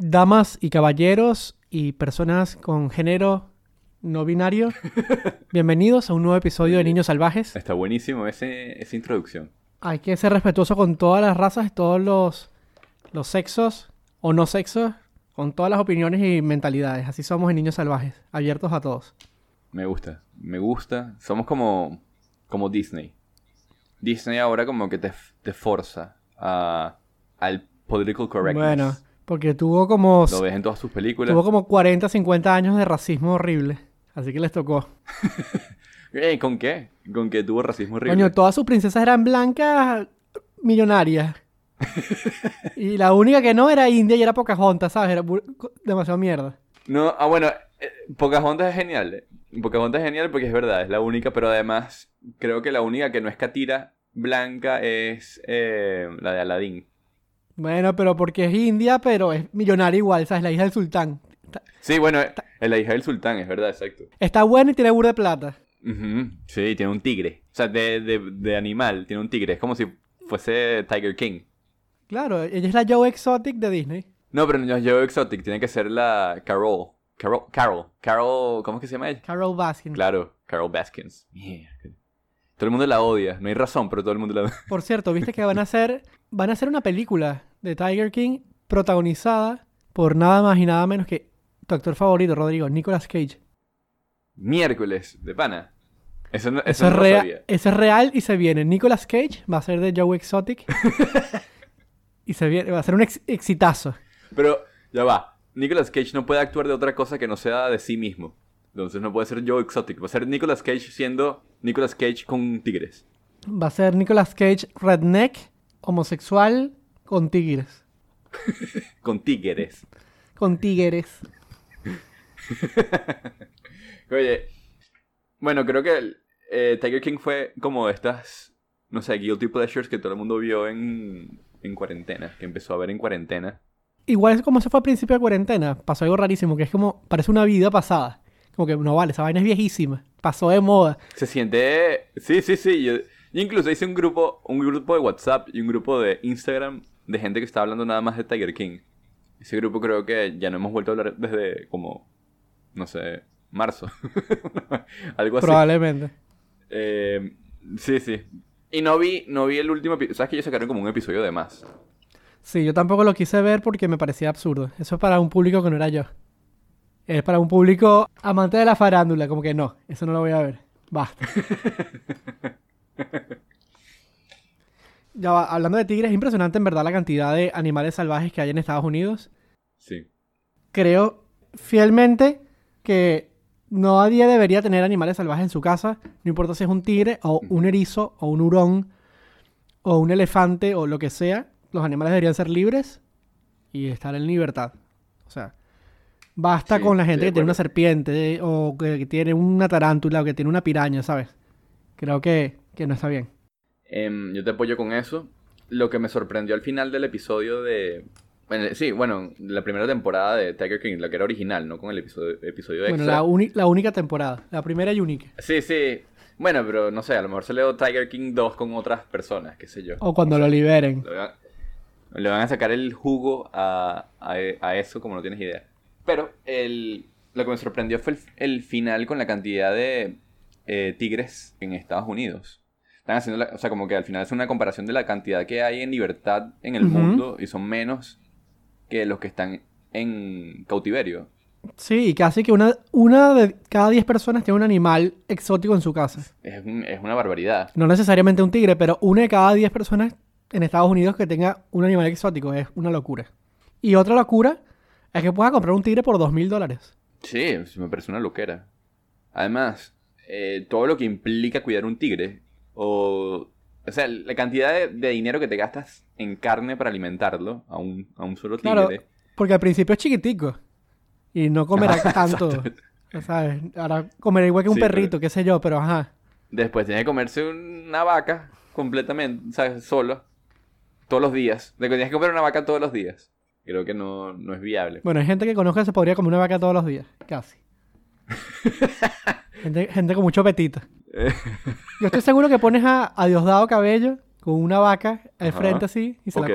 Damas y caballeros y personas con género no binario, bienvenidos a un nuevo episodio de Niños Salvajes. Está buenísimo ese, esa introducción. Hay que ser respetuoso con todas las razas, todos los, los sexos o no sexos, con todas las opiniones y mentalidades. Así somos en Niños Salvajes, abiertos a todos. Me gusta, me gusta. Somos como, como Disney. Disney ahora como que te, te forza a, al political correctness. Bueno, porque tuvo como, Lo ves en todas sus películas. tuvo como 40, 50 años de racismo horrible. Así que les tocó. ¿Con qué? ¿Con qué tuvo racismo horrible? Coño, todas sus princesas eran blancas millonarias. y la única que no era india y era Pocahontas, ¿sabes? Era demasiado mierda. No, ah, bueno, eh, Pocahontas es genial. eh. Pocahontas es genial porque es verdad, es la única, pero además creo que la única que no es catira blanca es eh, la de Aladdin. Bueno, pero porque es india, pero es millonaria igual, ¿sabes? La hija del sultán. Sí, bueno, es la hija del sultán, es verdad, exacto. está buena y tiene burda de plata. Ujú, Sí, tiene un tigre. O sea, de, de, de animal, tiene un tigre. Es como si fuese Tiger King. Claro, ella es la Joe Exotic de Disney. No, pero no es Joe Exotic, tiene que ser la Carol. Carol, Carol, Carol, ¿cómo es que se llama ella? Carol Baskin. Claro, Carol Baskins. Mierda. Todo el mundo la odia. No hay razón, pero todo el mundo la odia. Por cierto, viste que van a hacer van a hacer una película de Tiger King protagonizada por nada más y nada menos que tu actor favorito, Rodrigo, Nicolas Cage. Miércoles, de pana. Eso no, eso Eso, no es lo rea- sabía. eso es real y se viene. Nicolas Cage va a ser de Joe Exotic. y se viene, va a ser un ex- exitazo. Pero, ya va. Nicolas Cage no puede actuar de otra cosa que no sea de sí mismo. Entonces no puede ser Joe Exotic. Va a ser Nicolas Cage siendo Nicolas Cage con tigres. Va a ser Nicolas Cage redneck, homosexual, con tigres. Con tigres. Con tigres. Oye, bueno, creo que el, eh, Tiger King fue como estas, no sé, guilty pleasures que todo el mundo vio en, en cuarentena, que empezó a ver en cuarentena. Igual es como se fue a principio de cuarentena. Pasó algo rarísimo, que es como, parece una vida pasada. Como que, no vale, esa vaina es viejísima. Pasó de moda. Se siente, sí, sí, sí. Yo, yo incluso hice un grupo, un grupo de WhatsApp y un grupo de Instagram de gente que estaba hablando nada más de Tiger King. Ese grupo creo que ya no hemos vuelto a hablar desde como, no sé, marzo. Algo así. Probablemente. Eh, sí, sí. Y no vi, no vi el último episodio. ¿Sabes que ellos sacaron como un episodio de más? Sí, yo tampoco lo quise ver porque me parecía absurdo. Eso es para un público que no era yo. Es para un público amante de la farándula. Como que no, eso no lo voy a ver. Basta. ya va, hablando de tigres, es impresionante en verdad la cantidad de animales salvajes que hay en Estados Unidos. Sí. Creo fielmente que nadie debería tener animales salvajes en su casa. No importa si es un tigre o un erizo o un hurón o un elefante o lo que sea. Los animales deberían ser libres y estar en libertad. O sea, basta Sí, con la gente de que tiene una serpiente o que, que tiene una tarántula o que tiene una piraña, ¿sabes? Creo que, que no está bien. Em, yo te apoyo con eso. Lo que me sorprendió al final del episodio de... Bueno, sí, bueno, la primera temporada de Tiger King, la que era original, no con el episodio, episodio Bueno, extra. la, la única temporada. La primera y única. Sí, sí. Bueno, pero no sé, a lo mejor se leo Tiger King 2 con otras personas, qué sé yo. O cuando lo liberen. Le van, le van a sacar el jugo a, a, a eso como no tienes idea. Pero el, lo que me sorprendió fue el, el final con la cantidad de eh, tigres en Estados Unidos. Están haciendo, la- o sea, como que al final es una comparación de la cantidad que hay en libertad en el mundo y son menos que los que están en cautiverio. Sí, y casi que una, una de cada 10 personas tiene un animal exótico en su casa. Es, un- es una barbaridad. No necesariamente un tigre, pero una de cada 10 personas en Estados Unidos que tenga un animal exótico. Es una locura. Y otra locura es que puedas comprar un tigre por 2 mil dólares. Sí, me parece una loquera. Además, eh, todo lo que implica cuidar un tigre, o, o sea, la cantidad de, de dinero que te gastas en carne para alimentarlo a un, a un solo tigre. Claro, porque al principio es chiquitico. Y no comerá tanto. ¿Sabes? Ahora comerá igual que un Sí, perrito, qué sé yo, pero ajá. Después tiene que comerse una vaca completamente, ¿sabes? Solo. Todos los días. Tienes que comer una vaca todos los días. Creo que no, no es viable. Bueno, hay gente que conozco que se podría comer una vaca todos los días. Casi. gente, gente con mucho apetito. Yo estoy seguro que pones a, a Diosdado Cabello con una vaca al Ajá. frente así y se, la, co-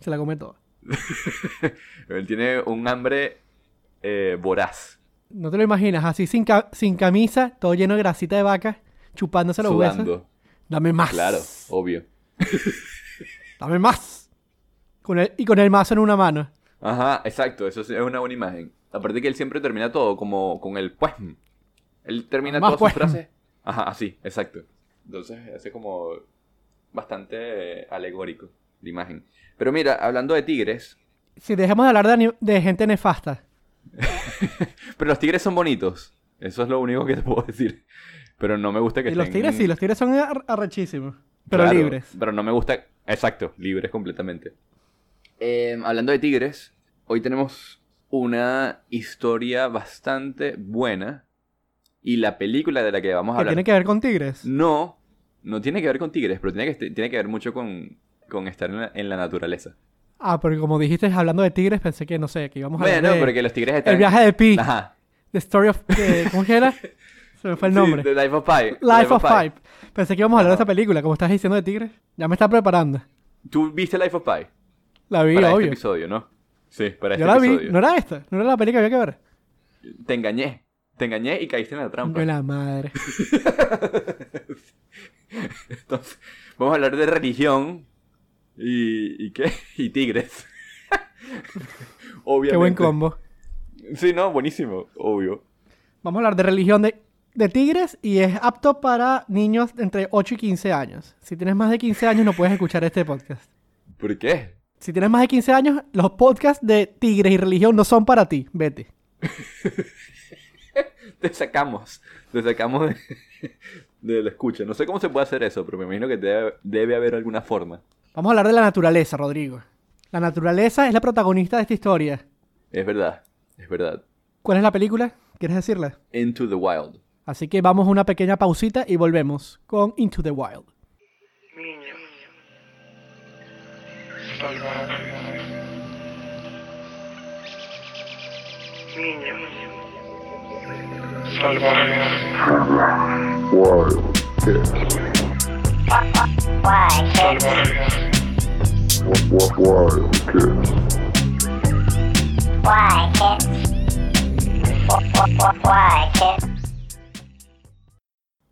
se la come toda. Él tiene un hambre eh, voraz. No te lo imaginas, así sin, ca- sin camisa, todo lleno de grasita de vaca, chupándose los huesos. Sudando. Dame más. Claro, obvio. Dame más. Con el, y con el mazo en una mano. Ajá, exacto, eso es una buena imagen. Aparte que él siempre termina todo como con el pues. Él termina Más todas pues. sus frases. Ajá, así, exacto. Entonces hace como bastante alegórico la imagen. Pero mira, hablando de tigres, Si dejemos de hablar de, gente nefasta. pero los tigres son bonitos. Eso es lo único que te puedo decir. Pero no me gusta que Y los estén- tigres sí, los tigres son ar- arrechísimos. Pero Claro, libres. Pero no me gusta. Exacto, libres completamente. Eh, hablando de tigres, hoy tenemos una historia bastante buena. Y la película de la que vamos a hablar. tiene que ver con tigres. No, no tiene que ver con tigres, pero tiene que, tiene que ver mucho con, con estar en la, en la naturaleza. Ah, porque como dijiste hablando de tigres, pensé que, no sé, que íbamos a hablar Bueno, porque los tigres están. El viaje de Pi. Ajá. The Story of... de- ¿Cómo era? Se me fue el nombre. Sí, The Life of Pi. The Life of Pipe. Pensé que íbamos a hablar de esa película, como estás diciendo de tigres. Ya me está preparando. ¿Tú viste Life of Pi? La vi, para este obvio. episodio, ¿no? Sí, para este Yo la vi. episodio. No era esta. No era la película que había que ver. Te engañé. Te engañé y caíste en la trampa. De la madre. Entonces, vamos a hablar de religión y, y qué? Y tigres. Obviamente. Qué buen combo. Sí, no, buenísimo, obvio. Vamos a hablar de religión de, de tigres y es apto para niños entre 8 y 15 años. Si tienes más de 15 años no puedes escuchar este podcast. ¿Por qué? Si tienes más de 15 años, los podcasts de tigres y religión no son para ti. Vete. Te sacamos. Te sacamos de, de la escucha. No sé cómo se puede hacer eso, pero me imagino que debe, debe haber alguna forma. Vamos a hablar de la naturaleza, Rodrigo. La naturaleza es la protagonista de esta historia. Es verdad, es verdad. ¿Cuál es la película? ¿Quieres decirla? Into the Wild. Así que vamos a una pequeña pausita y volvemos con Into the Wild. Niño. Salvaje. Niño. Salvaje. Wild Cat. Salvaje. Wild, wild Cat. Why, kids? Why, kids?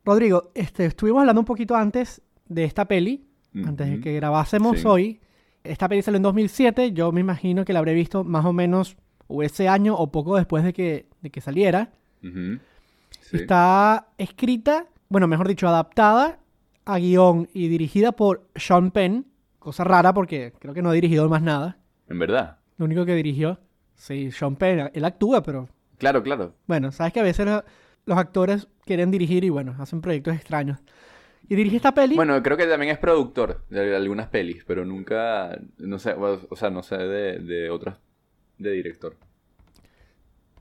Rodrigo, este, estuvimos hablando un poquito antes de esta peli, antes de que grabásemos Sí. hoy. Esta peli salió en 2007, yo me imagino que la habré visto más o menos o ese año o poco después de que, de que saliera. Ujú. Sí. Está escrita, bueno, mejor dicho, adaptada a guion y dirigida por Sean Penn, cosa rara porque creo que no ha dirigido más nada. En verdad. Lo único que dirigió, sí, Sean Penn, él actúa, pero Claro, claro. bueno, sabes que a veces lo- los actores quieren dirigir y bueno, hacen proyectos extraños. Y dirige esta peli. Bueno, creo que también es productor de algunas pelis, pero nunca, no sé, o sea, no sé de, de otras, de director.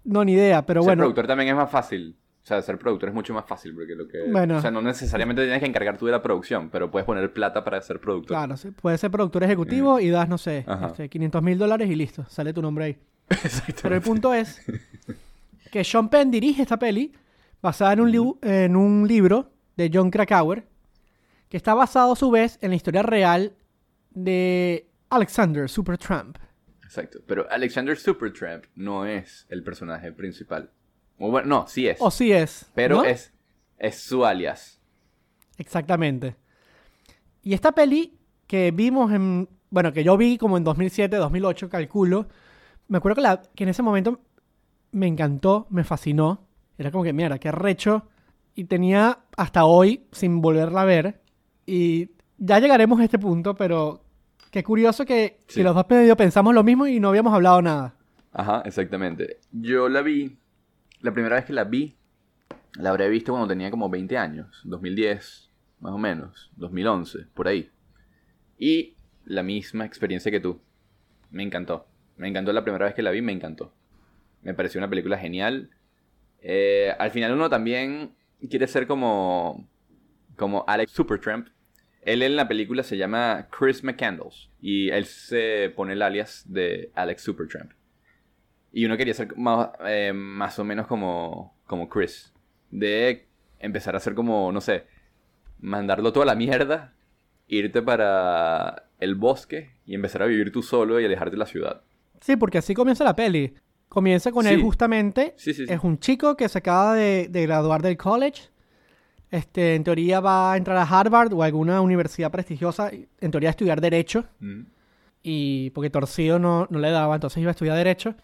no, ni idea, pero ser bueno. productor también es más fácil. O sea, ser productor es mucho más fácil porque lo que... Bueno. O sea, no necesariamente tienes que encargar tú de la producción, pero puedes poner plata para ser productor. Claro, sí, puede ser productor ejecutivo y das, no sé, este, 500 mil dólares y listo, sale tu nombre ahí. Exactamente. Pero el punto es que Sean Penn dirige esta peli basada en un, liu- en un libro de John Krakauer que está basado a su vez en la historia real de Alexander Supertramp. Exacto. Pero Alexander Supertramp no es el personaje principal. O bueno, no, sí es. O sí es. pero ¿no? es, es su alias. Exactamente. Y esta peli que vimos en. Bueno, que yo vi como en 2007, 2008, calculo. Me acuerdo que, la, que en ese momento me encantó, me fascinó. Era como que, mira, qué recho. Y tenía hasta hoy sin volverla a ver. Y ya llegaremos a este punto, pero qué curioso que, Sí. que los dos medio pensamos lo mismo y no habíamos hablado nada. Ajá, exactamente. Yo la vi, la primera vez que la vi, la habré visto cuando tenía como 20 años, 2010, más o menos, 2011, por ahí. Y la misma experiencia que tú. Me encantó. Me encantó la primera vez que la vi, me encantó. Me pareció una película genial. Eh, al final uno también quiere ser como, como Alex Supertramp. Él en la película se llama Chris McCandles y él se pone el alias de Alex Supertramp. Y uno quería ser más, eh, más o menos como, como Chris. De empezar a ser como, no sé, mandarlo toda la mierda irte para el bosque y empezar a vivir tú solo y alejarte de la ciudad. Sí, porque así comienza la peli. Comienza con él justamente. Sí, sí, sí. Es un chico que se acaba de, de graduar del college. Este, en teoría va a entrar a Harvard o a alguna universidad prestigiosa. En teoría a estudiar Derecho. Mm. Y porque torcido no, no le daba, entonces iba a estudiar Derecho.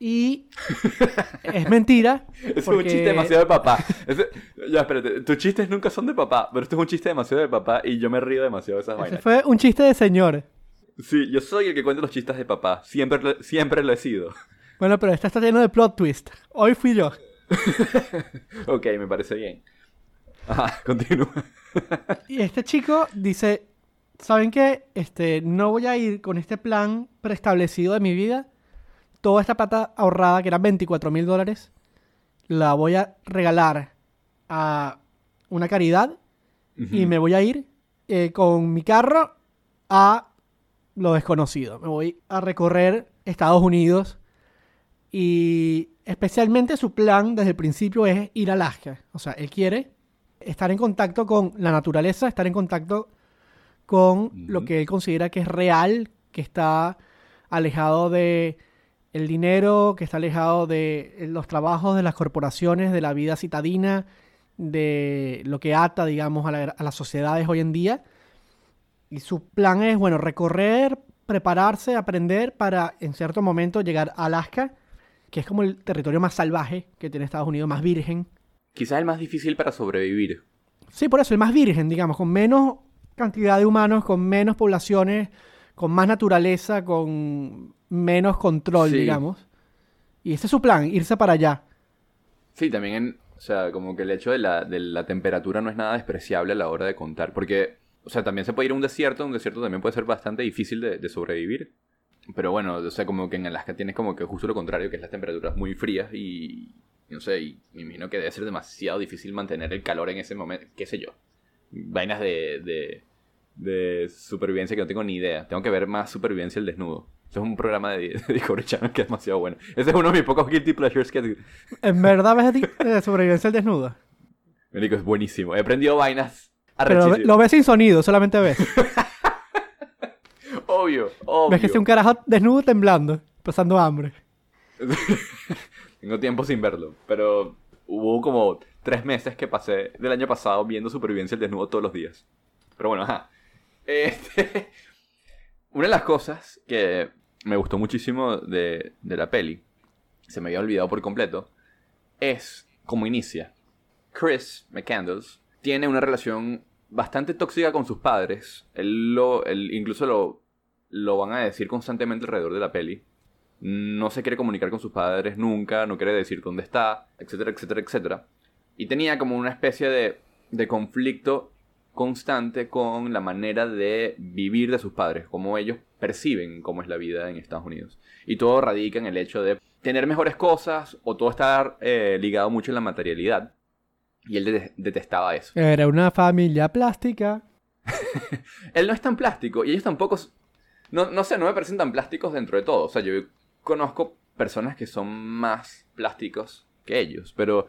Y es mentira. Ese es porque- un chiste demasiado de papá. Ese- ya, espérate. Tus chistes nunca son de papá, pero este es un chiste demasiado de papá y yo me río demasiado de esas Ese vainas. fue un chiste de señor. Sí, yo soy el que cuenta los chistes de papá. Siempre, siempre lo he sido. Bueno, pero esta está lleno de plot twist. Hoy fui yo. Ok, me parece bien. Ajá, continúa. Y este chico dice, ¿saben qué? Este, no voy a ir con este plan preestablecido de mi vida. Toda esta plata ahorrada, que eran 24 mil dólares, la voy a regalar a una caridad y me voy a ir eh, con mi carro a lo desconocido. Me voy a recorrer Estados Unidos y especialmente su plan desde el principio es ir a Alaska. O sea, él quiere estar en contacto con la naturaleza, estar en contacto con lo que él considera que es real, que está alejado de el dinero, que está alejado de los trabajos de las corporaciones, de la vida citadina, de lo que ata, digamos, a, la- a las sociedades hoy en día. Y su plan es, bueno, recorrer, prepararse, aprender para en cierto momento llegar a Alaska, que es como el territorio más salvaje que tiene Estados Unidos, más virgen. Quizás el más difícil para sobrevivir. Sí, por eso, el más virgen, digamos, con menos cantidad de humanos, con menos poblaciones, con más naturaleza, con menos control, Sí. digamos. Y ese es su plan, irse para allá. Sí, también, en- o sea, como que el hecho de la, de la temperatura no es nada despreciable a la hora de contar. Porque, o sea, también se puede ir a un desierto, un desierto también puede ser bastante difícil de, de sobrevivir. Pero bueno, o sea, como que en Alaska tienes como que justo lo contrario, que es las temperaturas muy frías y, y no sé, y me imagino que debe ser demasiado difícil mantener el calor en ese momento, qué sé yo. Vainas de, de, de supervivencia que no tengo ni idea. Tengo que ver más supervivencia el desnudo. Eso es un programa de, de Discovery Channel que es demasiado bueno. Ese es uno de mis pocos guilty pleasures que, En verdad ves a ti sobrevivencia al desnudo. Médico, es buenísimo. He aprendido vainas Pero lo ves sin sonido, solamente ves. Obvio, obvio. ves que es un carajo desnudo temblando, pasando hambre. Tengo tiempo sin verlo, pero hubo como tres meses que pasé del año pasado viendo Supervivencia el Desnudo todos los días. Pero bueno, ajá. Este, una de las cosas que me gustó muchísimo de, de la peli, se me había olvidado por completo, es cómo inicia. Chris McCandles tiene una relación bastante tóxica con sus padres. Él lo, él incluso lo, lo van a decir constantemente alrededor de la peli. No se quiere comunicar con sus padres nunca, no quiere decir dónde está, etcétera, etcétera, etcétera. Y tenía como una especie de, de conflicto constante con la manera de vivir de sus padres, cómo ellos perciben cómo es la vida en Estados Unidos. Y todo radica en el hecho de tener mejores cosas o todo estar eh, ligado mucho en la materialidad. Y él de- detestaba eso. Era una familia plástica. Él no es tan plástico y ellos tampoco... No, no sé, no me parecen tan plásticos dentro de todo. O sea, yo conozco personas que son más plásticos que ellos, pero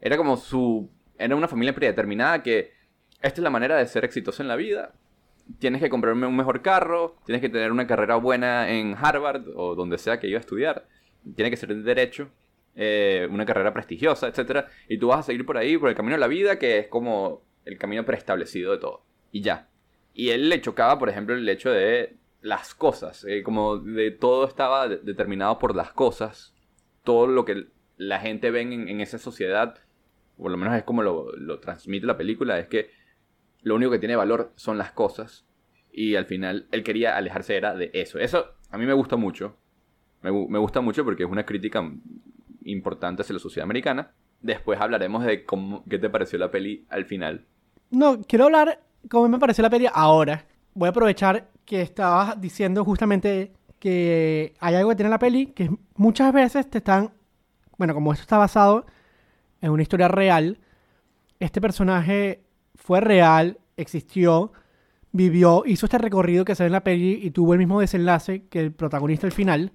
era como su... Era una familia predeterminada que esta es la manera de ser exitoso en la vida. Tienes que comprarme un mejor carro, tienes que tener una carrera buena en Harvard o donde sea que iba a estudiar, tiene que ser de derecho, eh, una carrera prestigiosa, etc. Y tú vas a seguir por ahí, por el camino de la vida, que es como el camino preestablecido de todo. Y ya. Y él le chocaba, por ejemplo, el hecho de las cosas, eh, como de todo estaba de- determinado por las cosas, todo lo que la gente ve en, esa sociedad, por lo menos es como lo, lo transmite la película, es que lo único que tiene valor son las cosas. Y al final él quería alejarse era de eso. Eso a mí me gusta mucho. Me, me gusta mucho porque es una crítica importante hacia la sociedad americana. Después hablaremos de cómo, qué te pareció la peli al final. No, quiero hablar cómo me pareció la peli ahora. Voy a aprovechar que estabas diciendo justamente que hay algo que tiene la peli que muchas veces te están. Bueno, como esto está basado en una historia real, este personaje fue real, existió, vivió, hizo este recorrido que se ve en la peli y tuvo el mismo desenlace que el protagonista al final.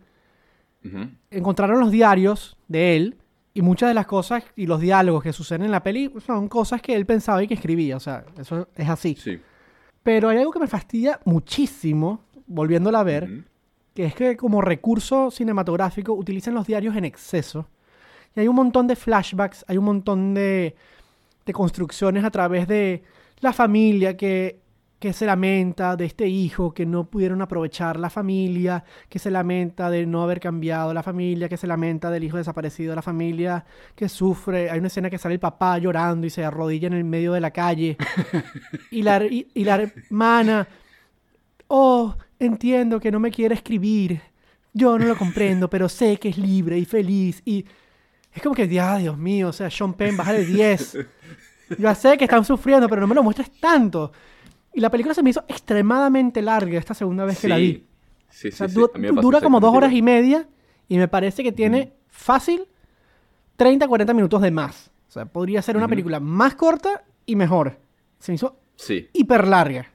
Encontraron los diarios de él y muchas de las cosas y los diálogos que suceden en la peli son cosas que él pensaba y que escribía. O sea, eso es así. Sí. Pero hay algo que me fastidia muchísimo, volviéndola a ver, que es que como recurso cinematográfico utilizan los diarios en exceso. Y hay un montón de flashbacks, hay un montón de, de construcciones a través de la familia que, que se lamenta de este hijo, que no pudieron aprovechar la familia, que se lamenta de no haber cambiado la familia, que se lamenta del hijo desaparecido de la familia, que sufre. Hay una escena que sale el papá llorando y se arrodilla en el medio de la calle. y, la, y- y la hermana oh, entiendo que no me quiere escribir. Yo no lo comprendo, pero sé que es libre y feliz. Y es como que, ya, Dios mío, o sea, Sean Penn, bájale 10. Ya sé que están sufriendo, pero no me lo muestres tanto. Y la película se me hizo extremadamente larga esta segunda vez que la vi. Sí, O sí, sea, sí. du- dura como dos horas y media y me parece que tiene fácil 30, 40 minutos de más. O sea, podría ser una película más corta y mejor. Se me hizo. Sí. hiper larga.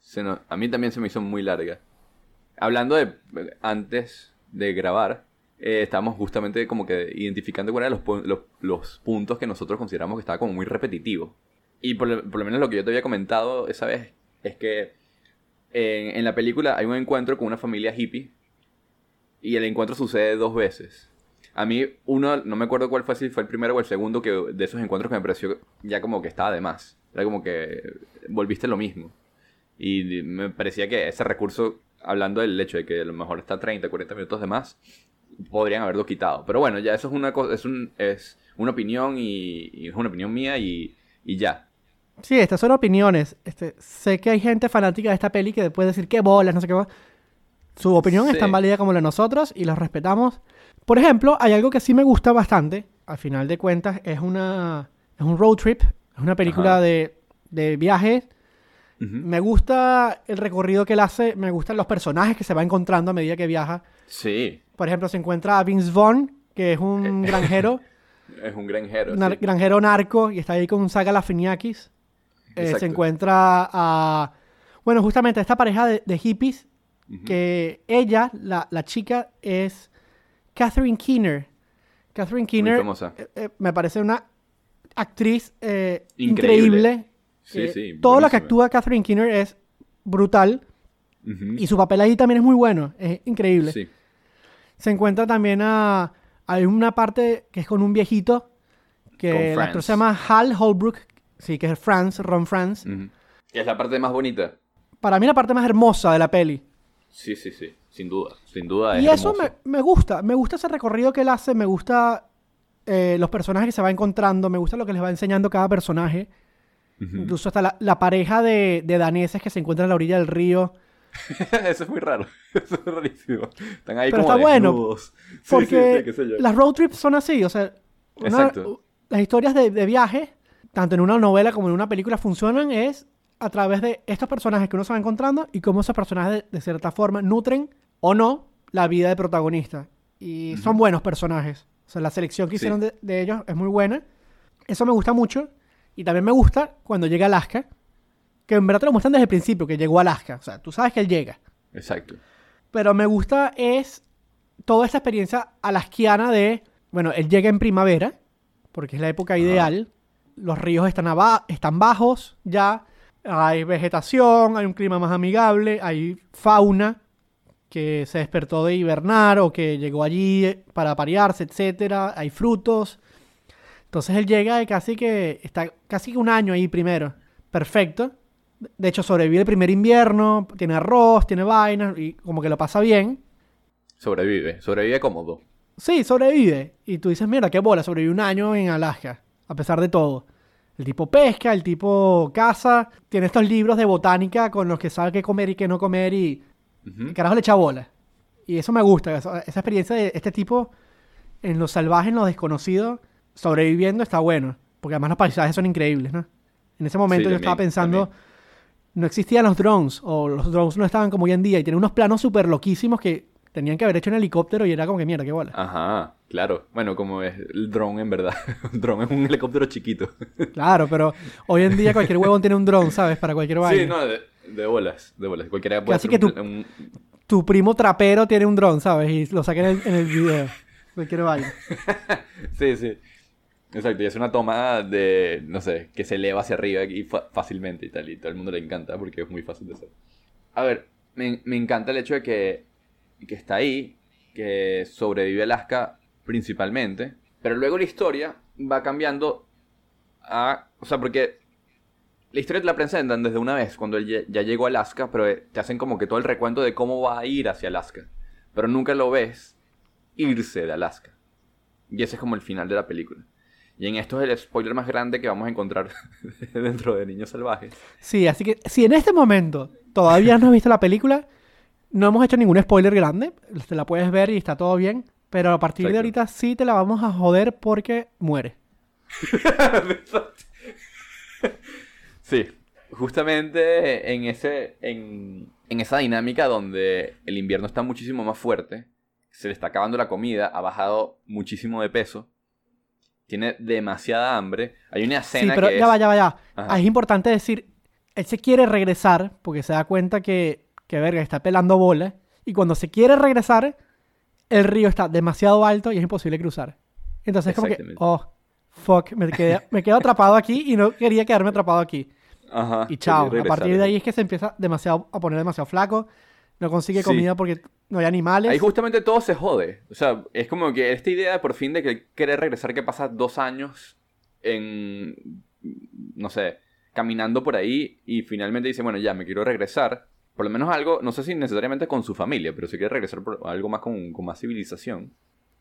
Se no- a mí también se me hizo muy larga. Hablando de antes de grabar, eh, estábamos justamente como que identificando cuáles eran los, pu- los, los puntos que nosotros consideramos que estaba como muy repetitivo. Y por, lo- menos lo que yo te había comentado esa vez es que en, en la película hay un encuentro con una familia hippie y el encuentro sucede dos veces. A mí, uno, no me acuerdo cuál fue, si fue el primero o el segundo que, de esos encuentros que me pareció ya como que estaba de más. Era como que volviste lo mismo. Y me parecía que ese recurso, hablando del hecho de que a lo mejor está 30, 40 minutos de más, podrían haberlo quitado. Pero bueno, ya eso es una cosa, es, un, es una opinión y, y es una opinión mía y, y ya. Sí, estas son opiniones. Este, sé que hay gente fanática de esta peli que puede decir que bolas, no sé qué. Su opinión es tan válida como la de nosotros y los respetamos. Por ejemplo, hay algo que sí me gusta bastante. Al final de cuentas, es una es un road trip, es una película de, de viaje. Me gusta el recorrido que él hace, me gustan los personajes que se va encontrando a medida que viaja. Sí, Por ejemplo, se encuentra a Vince Vaughn, que es un granjero, es un granjero. nar- sí. granjero narco, y está ahí con Saga Lafiniakis. Eh, se encuentra a. Bueno, justamente esta pareja de, de hippies, que ella, la, la chica, es Catherine Keener. Catherine Muy Keener famosa. eh, eh, me parece una actriz eh, Increíble. increíble. Sí, que sí, Todo lo que actúa Catherine Keener es brutal. Y su papel ahí también es muy bueno. Es increíble. Sí. Se encuentra también a. Hay una parte que es con un viejito. Que el actor se llama Hal Holbrook. Sí, que es Franz, Ron Franz. Es la parte más bonita. Para mí la parte más hermosa de la peli. Sí, sí, sí. Sin duda. Sin duda Y es eso me, me gusta. Me gusta ese recorrido que él hace. Me gusta eh, los personajes que se va encontrando. Me gusta lo que les va enseñando cada personaje. Incluso hasta la, la pareja de, de daneses que se encuentran a la orilla del río. Eso es muy raro. Eso es rarísimo. Están ahí Pero como está bueno, desnudos. Porque sí, sí, las road trips son así. O sea, una- Exacto. las historias de, de viaje, tanto en una novela como en una película, funcionan es a través de estos personajes que uno se va encontrando y cómo esos personajes, de, de cierta forma, nutren o no la vida del protagonista. Y son buenos personajes. O sea, la selección que hicieron de, de ellos es muy buena. Eso me gusta mucho. Y también me gusta cuando llega Alaska, que en verdad te lo muestran desde el principio, que llegó a Alaska. O sea, tú sabes que él llega. Exacto. Pero me gusta es toda esta experiencia alasquiana de, bueno, él llega en primavera, porque es la época ideal, los ríos están, bajos ya, hay vegetación, hay un clima más amigable, hay fauna que se despertó de hibernar o que llegó allí para aparearse, etcétera, hay frutos. Entonces él llega y casi que está casi que un año ahí primero. Perfecto. De hecho, sobrevive el primer invierno, tiene arroz, tiene vainas y como que lo pasa bien. Sobrevive. Sobrevive cómodo. Sí, sobrevive. Y tú dices, mira, qué bola, sobrevive un año en Alaska, a pesar de todo. El tipo pesca, el tipo caza, tiene estos libros de botánica con los que sabe qué comer y qué no comer y carajo le echa bola. Y eso me gusta, esa, esa experiencia de este tipo en lo salvaje, en lo desconocido, sobreviviendo está bueno. Porque además los paisajes son increíbles, ¿no? En ese momento Sí, yo estaba pensando, también. No existían los drones, o los drones no estaban como hoy en día, y tienen unos planos súper loquísimos que tenían que haber hecho en helicóptero y era como que mierda, qué bola. Ajá, claro. Bueno, como es el drone en verdad. un drone es un helicóptero chiquito. Claro, pero hoy en día cualquier huevón tiene un drone, ¿sabes? Para cualquier vaina. sí, no, de, de bolas. De bolas. Cualquiera puede hacer que tú- un- Tu primo trapero tiene un drone, ¿sabes? Y lo saca en el, en el video. Cualquier vaina. Sí, sí. Exacto, y es una toma de, no sé, que se eleva hacia arriba y fácilmente y tal, y todo el mundo le encanta porque es muy fácil de hacer. A ver, me, me encanta el hecho de que, que está ahí, que sobrevive Alaska principalmente, pero luego la historia va cambiando a... O sea, porque la historia te la presentan desde una vez, cuando él ya- ya llegó a Alaska, pero eh, te hacen como que todo el recuento de cómo va a ir hacia Alaska, pero nunca lo ves irse de Alaska. Y ese es como el final de la película. Y en esto es el spoiler más grande que vamos a encontrar dentro de Niños Salvajes. Sí, así que si en este momento todavía no has visto la película, no hemos hecho ningún spoiler grande. Te la puedes ver y está todo bien. Pero a partir de ahorita sí te la vamos a joder porque muere. sí, justamente en, ese, en, en esa dinámica donde el invierno está muchísimo más fuerte, se le está acabando la comida, ha bajado muchísimo de peso, tiene demasiada hambre. Hay una Sí, escena pero que ya es- va, ya va, ya. Ajá. Es importante decir, él se quiere regresar porque se da cuenta que, que verga, está pelando bola. Y cuando se quiere regresar, el río está demasiado alto y es imposible cruzar. Entonces es como que, oh, fuck, me quedé, me quedo atrapado aquí y no quería quedarme atrapado aquí. Ajá, Y chao. A partir de ahí es que se empieza demasiado, a poner demasiado flaco. No consigue Sí. comida porque no hay animales. Ahí justamente todo se jode. O sea, es como que esta idea de por fin de que quiere regresar que pasa dos años en, no sé, caminando por ahí y finalmente dice, bueno, ya me quiero regresar. Por lo menos algo, no sé si necesariamente con su familia, pero si quiere regresar por algo más con, con más civilización.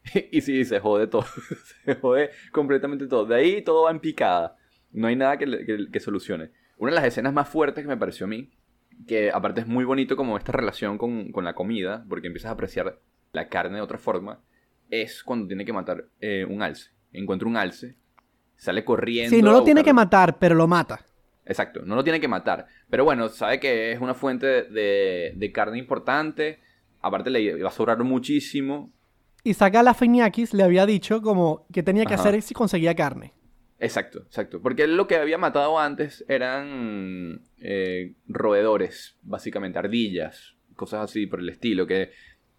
y sí, se jode todo. se jode completamente todo. De ahí todo va en picada. No hay nada que- que solucione. Una de las escenas más fuertes que me pareció a mí, que aparte es muy bonito como esta relación con, con la comida, porque empiezas a apreciar la carne de otra forma, es cuando tiene que matar eh, un alce. Encuentra un alce, sale corriendo. sí, no lo tiene que matar, pero lo mata. Exacto, no lo tiene que matar. Pero bueno, sabe que es una fuente de, de carne importante. Aparte le va a sobrar muchísimo. Y Saga Lafeniakis le había dicho como que tenía que Ajá. hacer si conseguía carne. Exacto, exacto. Porque él lo que había matado antes eran eh, roedores, básicamente, ardillas, cosas así por el estilo, que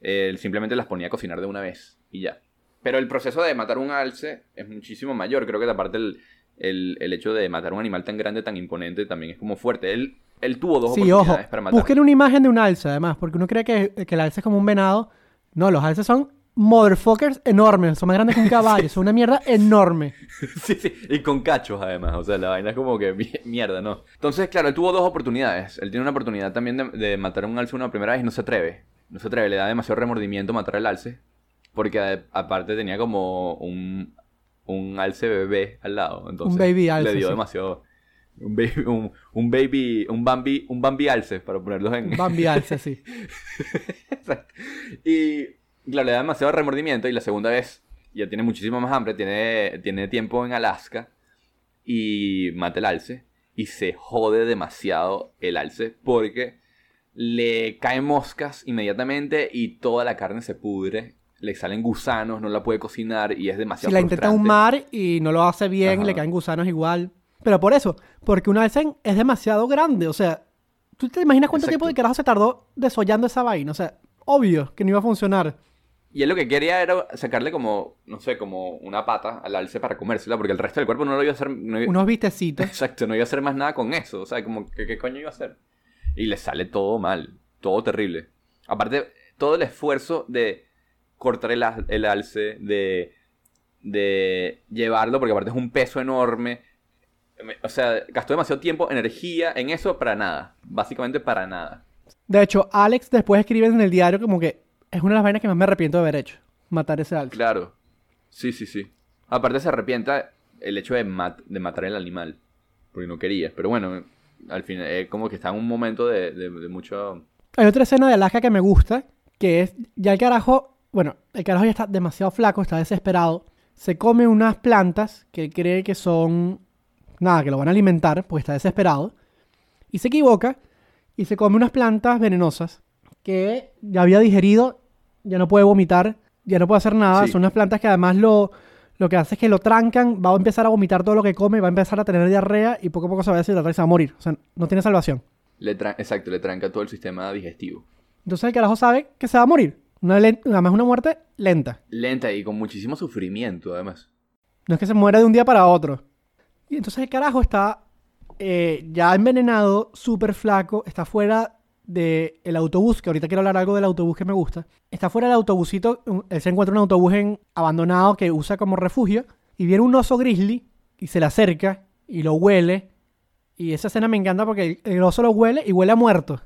eh, él simplemente las ponía a cocinar de una vez y ya. Pero el proceso de matar un alce es muchísimo mayor. Creo que aparte el, el, el hecho de matar un animal tan grande, tan imponente, también es como fuerte. Él, él tuvo dos Sí, oportunidades ojo. para matar. Busquen una imagen de un alce, además, porque uno cree que, que el alce es como un venado. No, los alces son motherfuckers enormes. Son más grandes que un caballo. Son una mierda enorme. Sí, sí, y con cachos además, o sea, la vaina es como que mi- mierda, ¿no? Entonces, claro, él tuvo dos oportunidades. Él tiene una oportunidad también de, de matar a un alce una primera vez y no se atreve. No se atreve, le da demasiado remordimiento matar al alce. Porque a- aparte tenía como un, un alce bebé al lado. Entonces, baby alce, Le dio sí. demasiado... Un baby, un, un baby, un Bambi, un Bambi alce, para ponerlos en... Bambi alce, sí. Exacto. Y claro, le da demasiado remordimiento y la segunda vez ya tiene muchísimo más hambre, tiene, tiene tiempo en Alaska y mata el alce y se jode demasiado el alce porque le caen moscas inmediatamente y toda la carne se pudre, le salen gusanos, no la puede cocinar y es demasiado Si la intenta ahumar y no lo hace bien, Ajá. le caen gusanos igual. Pero por eso, porque un alce es demasiado grande. O sea, ¿tú te imaginas cuánto Exacto. tiempo de carajo se tardó desollando esa vaina? O sea, obvio que no iba a funcionar. Y él lo que quería era sacarle como, no sé, como una pata al alce para comérsela, porque el resto del cuerpo no lo iba a hacer. no iba- Unos vistecitos. Exacto, no iba a hacer más nada con eso. O sea, como, ¿qué, qué coño iba a hacer? Y le sale todo mal, todo terrible. Aparte, todo el esfuerzo de cortar el, el alce, de, de llevarlo, porque aparte es un peso enorme. Me- O sea, gastó demasiado tiempo, energía en eso para nada. Básicamente para nada. De hecho, Alex después escribe en el diario como que es una de las vainas que más me arrepiento de haber hecho. Matar ese alce. Claro. Sí, sí, sí. Aparte se arrepienta el hecho de, mat- de matar el animal. Porque no quería. Pero bueno, al final, eh, como que está en un momento de, de, de mucho... Hay otra escena de Alaska que me gusta, que es ya el carajo, bueno, el carajo ya está demasiado flaco, está desesperado, se come unas plantas que cree que son, nada, que lo van a alimentar, porque está desesperado, y se equivoca y se come unas plantas venenosas que ya había digerido, ya no puede vomitar, ya no puede hacer nada, Sí. son unas plantas que además lo, lo que hace es que lo trancan, va a empezar a vomitar todo lo que come, va a empezar a tener diarrea y poco a poco se va a deshidratar y se va a morir, o sea, no tiene salvación. Le Exacto, le tranca todo el sistema digestivo. Entonces el carajo sabe que se va a morir. Una además una muerte lenta. Lenta y con muchísimo sufrimiento, además. No es que se muera de un día para otro. Y entonces el carajo está eh, ya envenenado, súper flaco, está fuera del autobús, que ahorita quiero hablar algo del autobús que me gusta. Está fuera del autobusito, él se encuentra un autobús en, abandonado que usa como refugio, y viene un oso grizzly y se le acerca y lo huele. Y esa escena me encanta porque el, el oso lo huele y huele a muerto.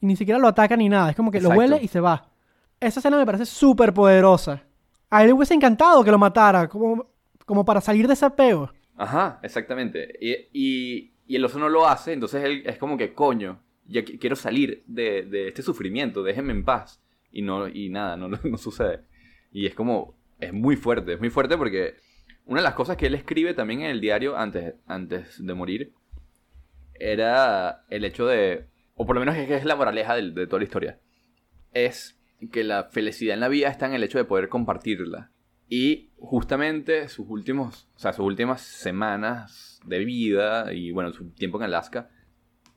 Y ni siquiera lo ataca ni nada, es como que lo huele y se va. Esa escena me parece súper poderosa. A él le hubiese encantado que lo matara, como, como para salir de ese apego. Ajá, exactamente. Y, y, y el oso no lo hace, entonces él es como que, coño, ya qui- quiero salir de, de este sufrimiento, déjenme en paz. Y, no, y nada, no, no sucede. Y es como, es muy fuerte, es muy fuerte porque una de las cosas que él escribe también en el diario antes, antes de morir era el hecho de, o por lo menos es que es la moraleja del- de, toda la historia, es que la felicidad en la vida está en el hecho de poder compartirla. Y justamente sus últimos, o sea, sus últimas semanas de vida y bueno, su tiempo en Alaska,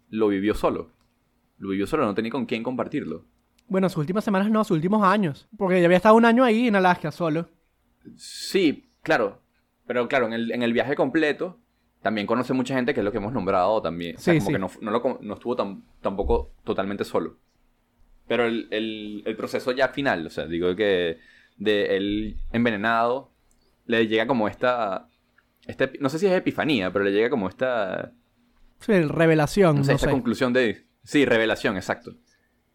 lo vivió solo. Lo vivió solo, no tenía con quién compartirlo. Bueno, sus últimas semanas no, sus últimos años. Porque ya había estado un año ahí en Alaska solo. Sí, claro. Pero claro, en el, en el viaje completo también conoce mucha gente que es lo que hemos nombrado también. O sea, Sí, como sí. que no, no, lo no estuvo tam- tampoco totalmente solo. Pero el, el- el proceso ya final, o sea, digo que de él envenenado, le llega como esta, esta... No sé si es epifanía, pero le llega como esta... Sí, revelación, No sé, no esta sé. conclusión de... Sí, revelación, exacto.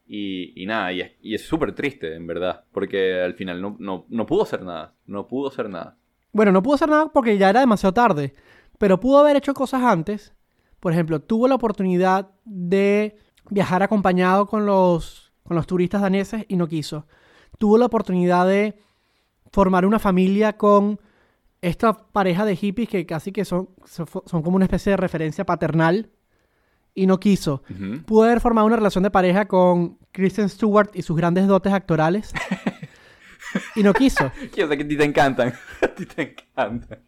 Y, y nada, y es y súper triste, en verdad, porque al final no, no, no pudo hacer nada, no pudo hacer nada. Bueno, no pudo hacer nada porque ya era demasiado tarde. Pero pudo haber hecho cosas antes. Por ejemplo, tuvo la oportunidad de viajar acompañado con los, con los turistas daneses y no quiso. Tuvo la oportunidad de formar una familia con esta pareja de hippies que casi que son, son como una especie de referencia paternal y no quiso. Pudo haber formado una relación de pareja con Kristen Stewart y sus grandes dotes actorales y no quiso. Yo sé que a ti te encantan. A ti te encantan.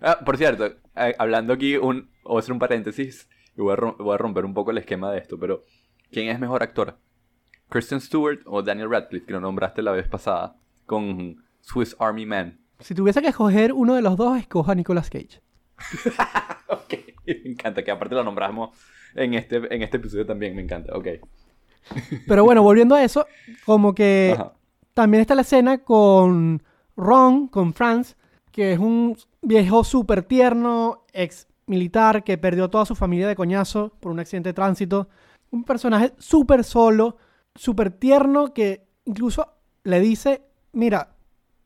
Ah, por cierto, hablando aquí, un, voy a hacer un paréntesis y voy a, rom- voy a romper un poco el esquema de esto, pero ¿quién es mejor actor? ¿Kristen Stewart o Daniel Radcliffe, que lo nombraste la vez pasada con Swiss Army Man? Si tuviese que escoger uno de los dos, escojo a Nicolas Cage. Ok, me encanta, que aparte lo nombramos en este, en este episodio también, me encanta, ok. Pero bueno, volviendo a eso, como que Ajá. también está la escena con Ron, con Franz, que es un viejo súper tierno, ex militar, que perdió toda su familia de coñazo por un accidente de tránsito. Un personaje súper solo, súper tierno, que incluso le dice, mira,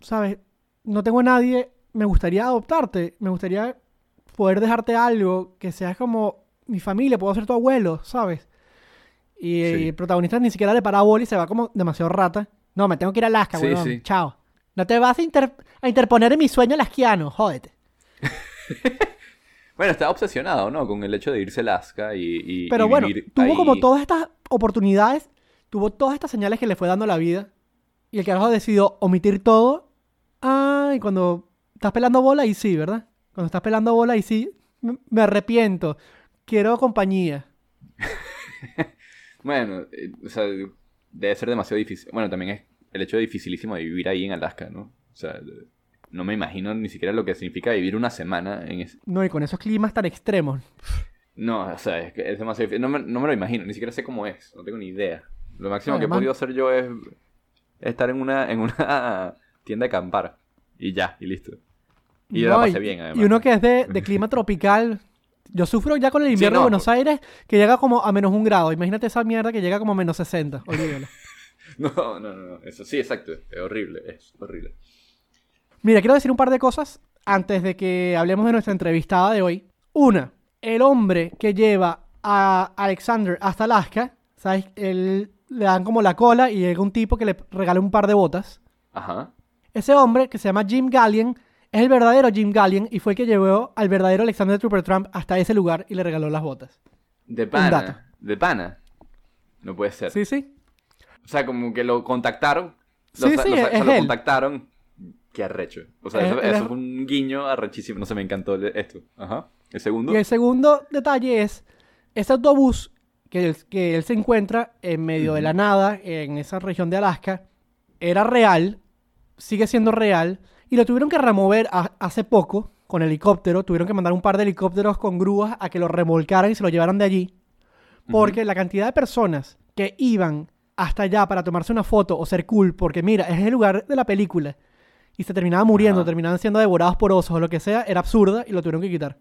sabes, no tengo a nadie, me gustaría adoptarte, me gustaría poder dejarte algo, que seas como mi familia, puedo ser tu abuelo, ¿sabes? Y Sí. el protagonista ni siquiera le para bola y se va como demasiado rata. No, me tengo que ir a Alaska, Sí, weón. sí. Chao. No te vas a, inter- a interponer en mi sueño lasquiano, jódete. Bueno, estaba obsesionado, ¿no? Con el hecho de irse a Alaska y, y- Pero y bueno, vivir tuvo ahí. como todas estas oportunidades, tuvo todas estas señales que le fue dando la vida. Y el carajo decidió omitir todo. Ah, y cuando estás pelando bola, ahí sí, ¿verdad? Cuando estás pelando bola, ahí sí, me- arrepiento. Quiero compañía. Bueno, eh, o sea, debe ser demasiado difícil. Bueno, también es el hecho de dificilísimo de vivir ahí en Alaska, ¿no? O sea, no me imagino ni siquiera lo que significa vivir una semana en ese... No, y con esos climas tan extremos. No, o sea, es, que es demasiado difícil. No me, no me lo imagino, ni siquiera sé cómo es, no tengo ni idea. Lo máximo que he podido hacer yo es estar en una, en una tienda de acampar. Y ya, y listo. Y yo la No, pasé bien, además. Y uno que es de, de clima tropical. Yo sufro ya con el invierno no, de Buenos Aires, que llega como a menos un grado. Imagínate esa mierda que llega como a menos 60. Olvídalo. No, no, no, no, eso sí, exacto. Es horrible, es horrible. Mira, quiero decir un par de cosas antes de que hablemos de nuestra entrevistada de hoy. Una, el hombre que lleva a Alexander hasta Alaska, ¿sabes? Él, le dan como la cola y llega un tipo que le regala un par de botas. Ajá. Ese hombre, que se llama Jim Gallion, es el verdadero Jim Gallion y fue el que llevó al verdadero Alexander Trooper Trump hasta ese lugar y le regaló las botas. De pana. De pana. No puede ser. Sí, sí. O sea, como que lo contactaron. Sí, Lo, sí, lo- es o sea, lo contactaron. Qué arrecho. O sea, Es- eso, eso es- un guiño arrechísimo. No se me encantó esto. Ajá. El segundo. Y el segundo detalle es, ese autobús que él, que él se encuentra en medio de la nada, en esa región de Alaska, era real sigue siendo real y lo tuvieron que remover a- hace poco con helicóptero. Tuvieron que mandar un par de helicópteros con grúas a que lo remolcaran y se lo llevaran de allí. Porque la cantidad de personas que iban hasta allá para tomarse una foto o ser cool, porque mira, es el lugar de la película, y se terminaban muriendo, terminaban siendo devorados por osos o lo que sea, era absurda y lo tuvieron que quitar.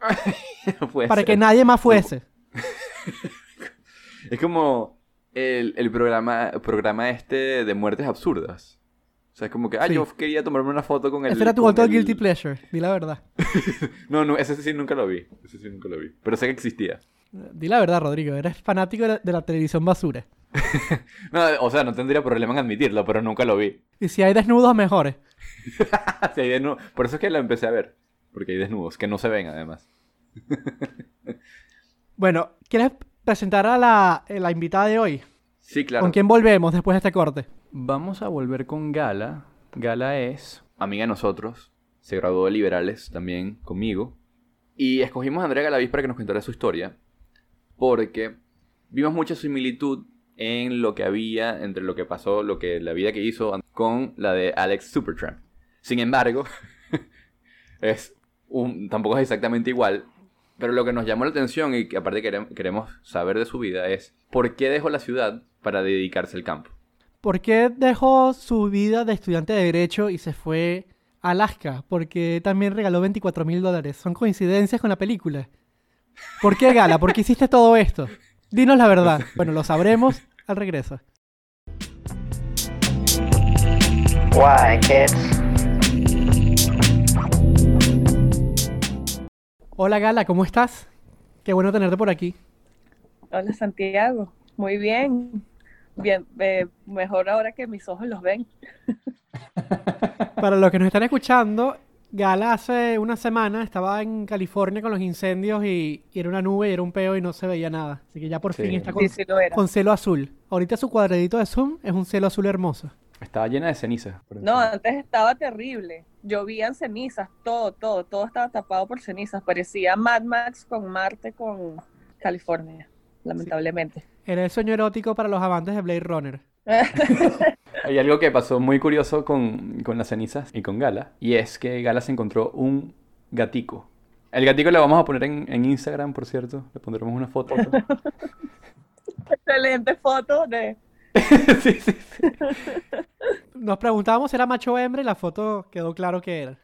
No para ser. que nadie más fuese. Es como el, el programa, programa este de muertes absurdas. Sea, es como que, ah, Sí. yo quería tomarme una foto con el... Ese era tu auto el- guilty pleasure, di la verdad. No, no, ese sí nunca lo vi. Ese sí nunca lo vi. Pero sé que existía. Di la verdad, Rodrigo, eres fanático de la, de la televisión basura. No, o sea, no tendría problema en admitirlo, pero nunca lo vi. Y si hay desnudos, mejores. Hay Por eso es que lo empecé a ver. Porque hay desnudos, que no se ven además. Bueno, ¿quieres presentar a la, la invitada de hoy? Sí, claro. ¿Con quién volvemos después de este corte? Vamos a volver con Gala. Gala es amiga de nosotros. Se graduó de Liberales también conmigo. Y escogimos a Andrea Galaviz para que nos contara su historia. Porque vimos mucha similitud en lo que había entre lo que pasó, lo que la vida que hizo con la de Alex Supertramp. Sin embargo, es un, tampoco es exactamente igual. Pero lo que nos llamó la atención y que aparte querem- queremos saber de su vida es por qué dejó la ciudad para dedicarse al campo. ¿Por qué dejó su vida de estudiante de Derecho y se fue a Alaska? Porque también regaló 24 mil dólares. ¿Son coincidencias con la película? ¿Por qué, Gala? ¿Por qué hiciste todo esto? Dinos la verdad. Bueno, lo sabremos al regreso. Why, kids? Hola, Gala, ¿cómo estás? Qué bueno tenerte por aquí. Hola Santiago, muy bien. Bien, eh, mejor ahora que mis ojos los ven. Para los que nos están escuchando, Gala hace una semana estaba en California con los incendios y, y era una nube y era un peo y no se veía nada. Así que ya por Sí. fin está con, Sí, con cielo azul. Ahorita su cuadradito de zoom es un cielo azul hermoso. Estaba llena de cenizas. No, antes estaba terrible. Llovían cenizas, todo, todo, todo estaba tapado por cenizas. Parecía Mad Max con Marte con California, lamentablemente. Era el sueño erótico para los amantes de Blade Runner. Hay algo que pasó muy curioso con, con las cenizas y con Gala. Y es que Gala se encontró un gatico. El gatico le vamos a poner en, en Instagram, por cierto. Le pondremos una foto. Excelente foto de... sí, sí, sí. Nos preguntábamos si era macho o hembra y la foto quedó claro que era.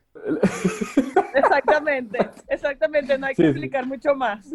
Exactamente, exactamente, no hay que explicar mucho más.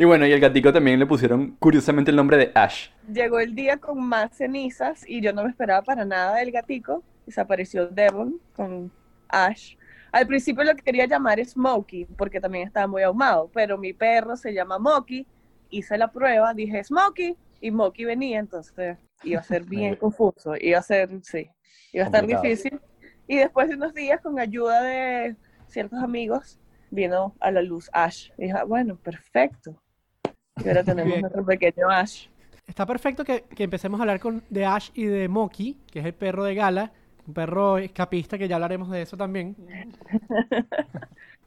Y bueno, y el gatico también le pusieron curiosamente el nombre de Ash. Llegó el día con más cenizas y yo no me esperaba para nada el gatico. Desapareció Devon con Ash. Al principio lo quería llamar Smokey porque también estaba muy ahumado, pero mi perro se llama Moki. Hice la prueba, dije Smokey y Moki venía, entonces iba a ser bien confuso, iba a ser, sí, iba a estar Complicado. difícil. Y después de unos días, con ayuda de ciertos amigos, vino a la luz Ash. Y dije, "Ah, bueno, perfecto. Y ahora tenemos Bien. nuestro pequeño Ash. Está perfecto que, que empecemos a hablar con, de Ash y de Moki, que es el perro de Gala, un perro escapista, que ya hablaremos de eso también.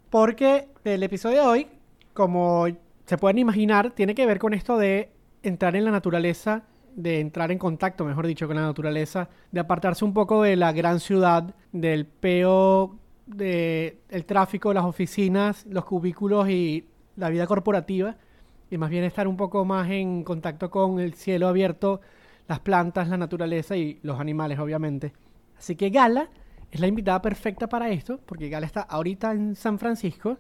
Porque el episodio de hoy, como se pueden imaginar, tiene que ver con esto de entrar en la naturaleza, de entrar en contacto, mejor dicho, con la naturaleza, de apartarse un poco de la gran ciudad, del peo, de el tráfico, las oficinas, los cubículos y la vida corporativa, y más bien estar un poco más en contacto con el cielo abierto, las plantas, la naturaleza y los animales, obviamente. Así que Gala es la invitada perfecta para esto, porque Gala está ahorita en San Francisco.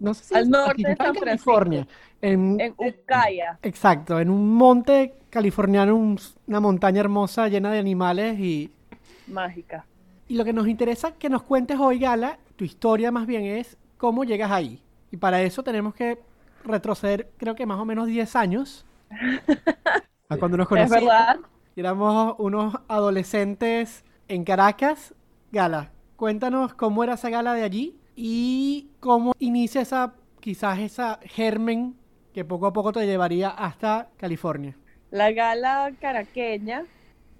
No sé si Al es- norte aquí, de está en California. En, En Ucaya. exacto, en un monte californiano, un- una montaña hermosa llena de animales y, Mágica. y lo que nos interesa que nos cuentes hoy, Gala, tu historia más bien es cómo llegas ahí. Y para eso tenemos que retroceder, creo que más o menos 10 años. A cuando nos Es conocimos. verdad. Éramos unos adolescentes en Caracas. Gala, cuéntanos cómo era esa gala de allí y cómo inicia esa, quizás esa germen que poco a poco te llevaría hasta California. La gala caraqueña,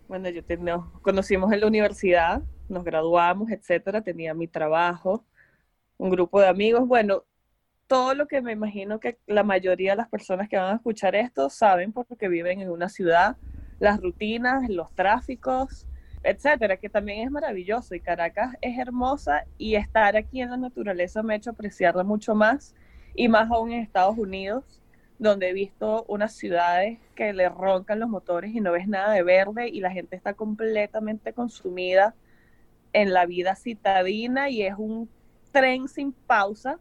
bueno, yo te- nos conocimos en la universidad, nos graduamos, etcétera, tenía mi trabajo, un grupo de amigos, bueno, todo lo que me imagino que la mayoría de las personas que van a escuchar esto saben porque viven en una ciudad, las rutinas, los tráficos, etcétera, que también es maravilloso. Y Caracas es hermosa y estar aquí en la naturaleza me ha hecho apreciarla mucho más y más aún en Estados Unidos, donde he visto unas ciudades que le roncan los motores y no ves nada de verde y la gente está completamente consumida en la vida citadina y es un tren sin pausa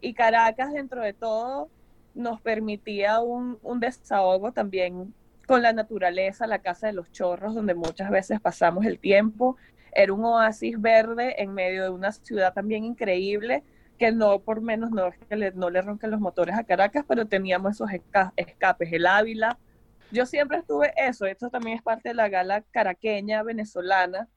y Caracas dentro de todo nos permitía un, un desahogo también con la naturaleza, la Casa de los Chorros, donde muchas veces pasamos el tiempo. Era un oasis verde en medio de una ciudad también increíble, que no por menos no que le, no le los motores a Caracas, pero teníamos esos esca- escapes, el Ávila. Yo siempre estuve eso, esto también es parte de la gala caraqueña venezolana.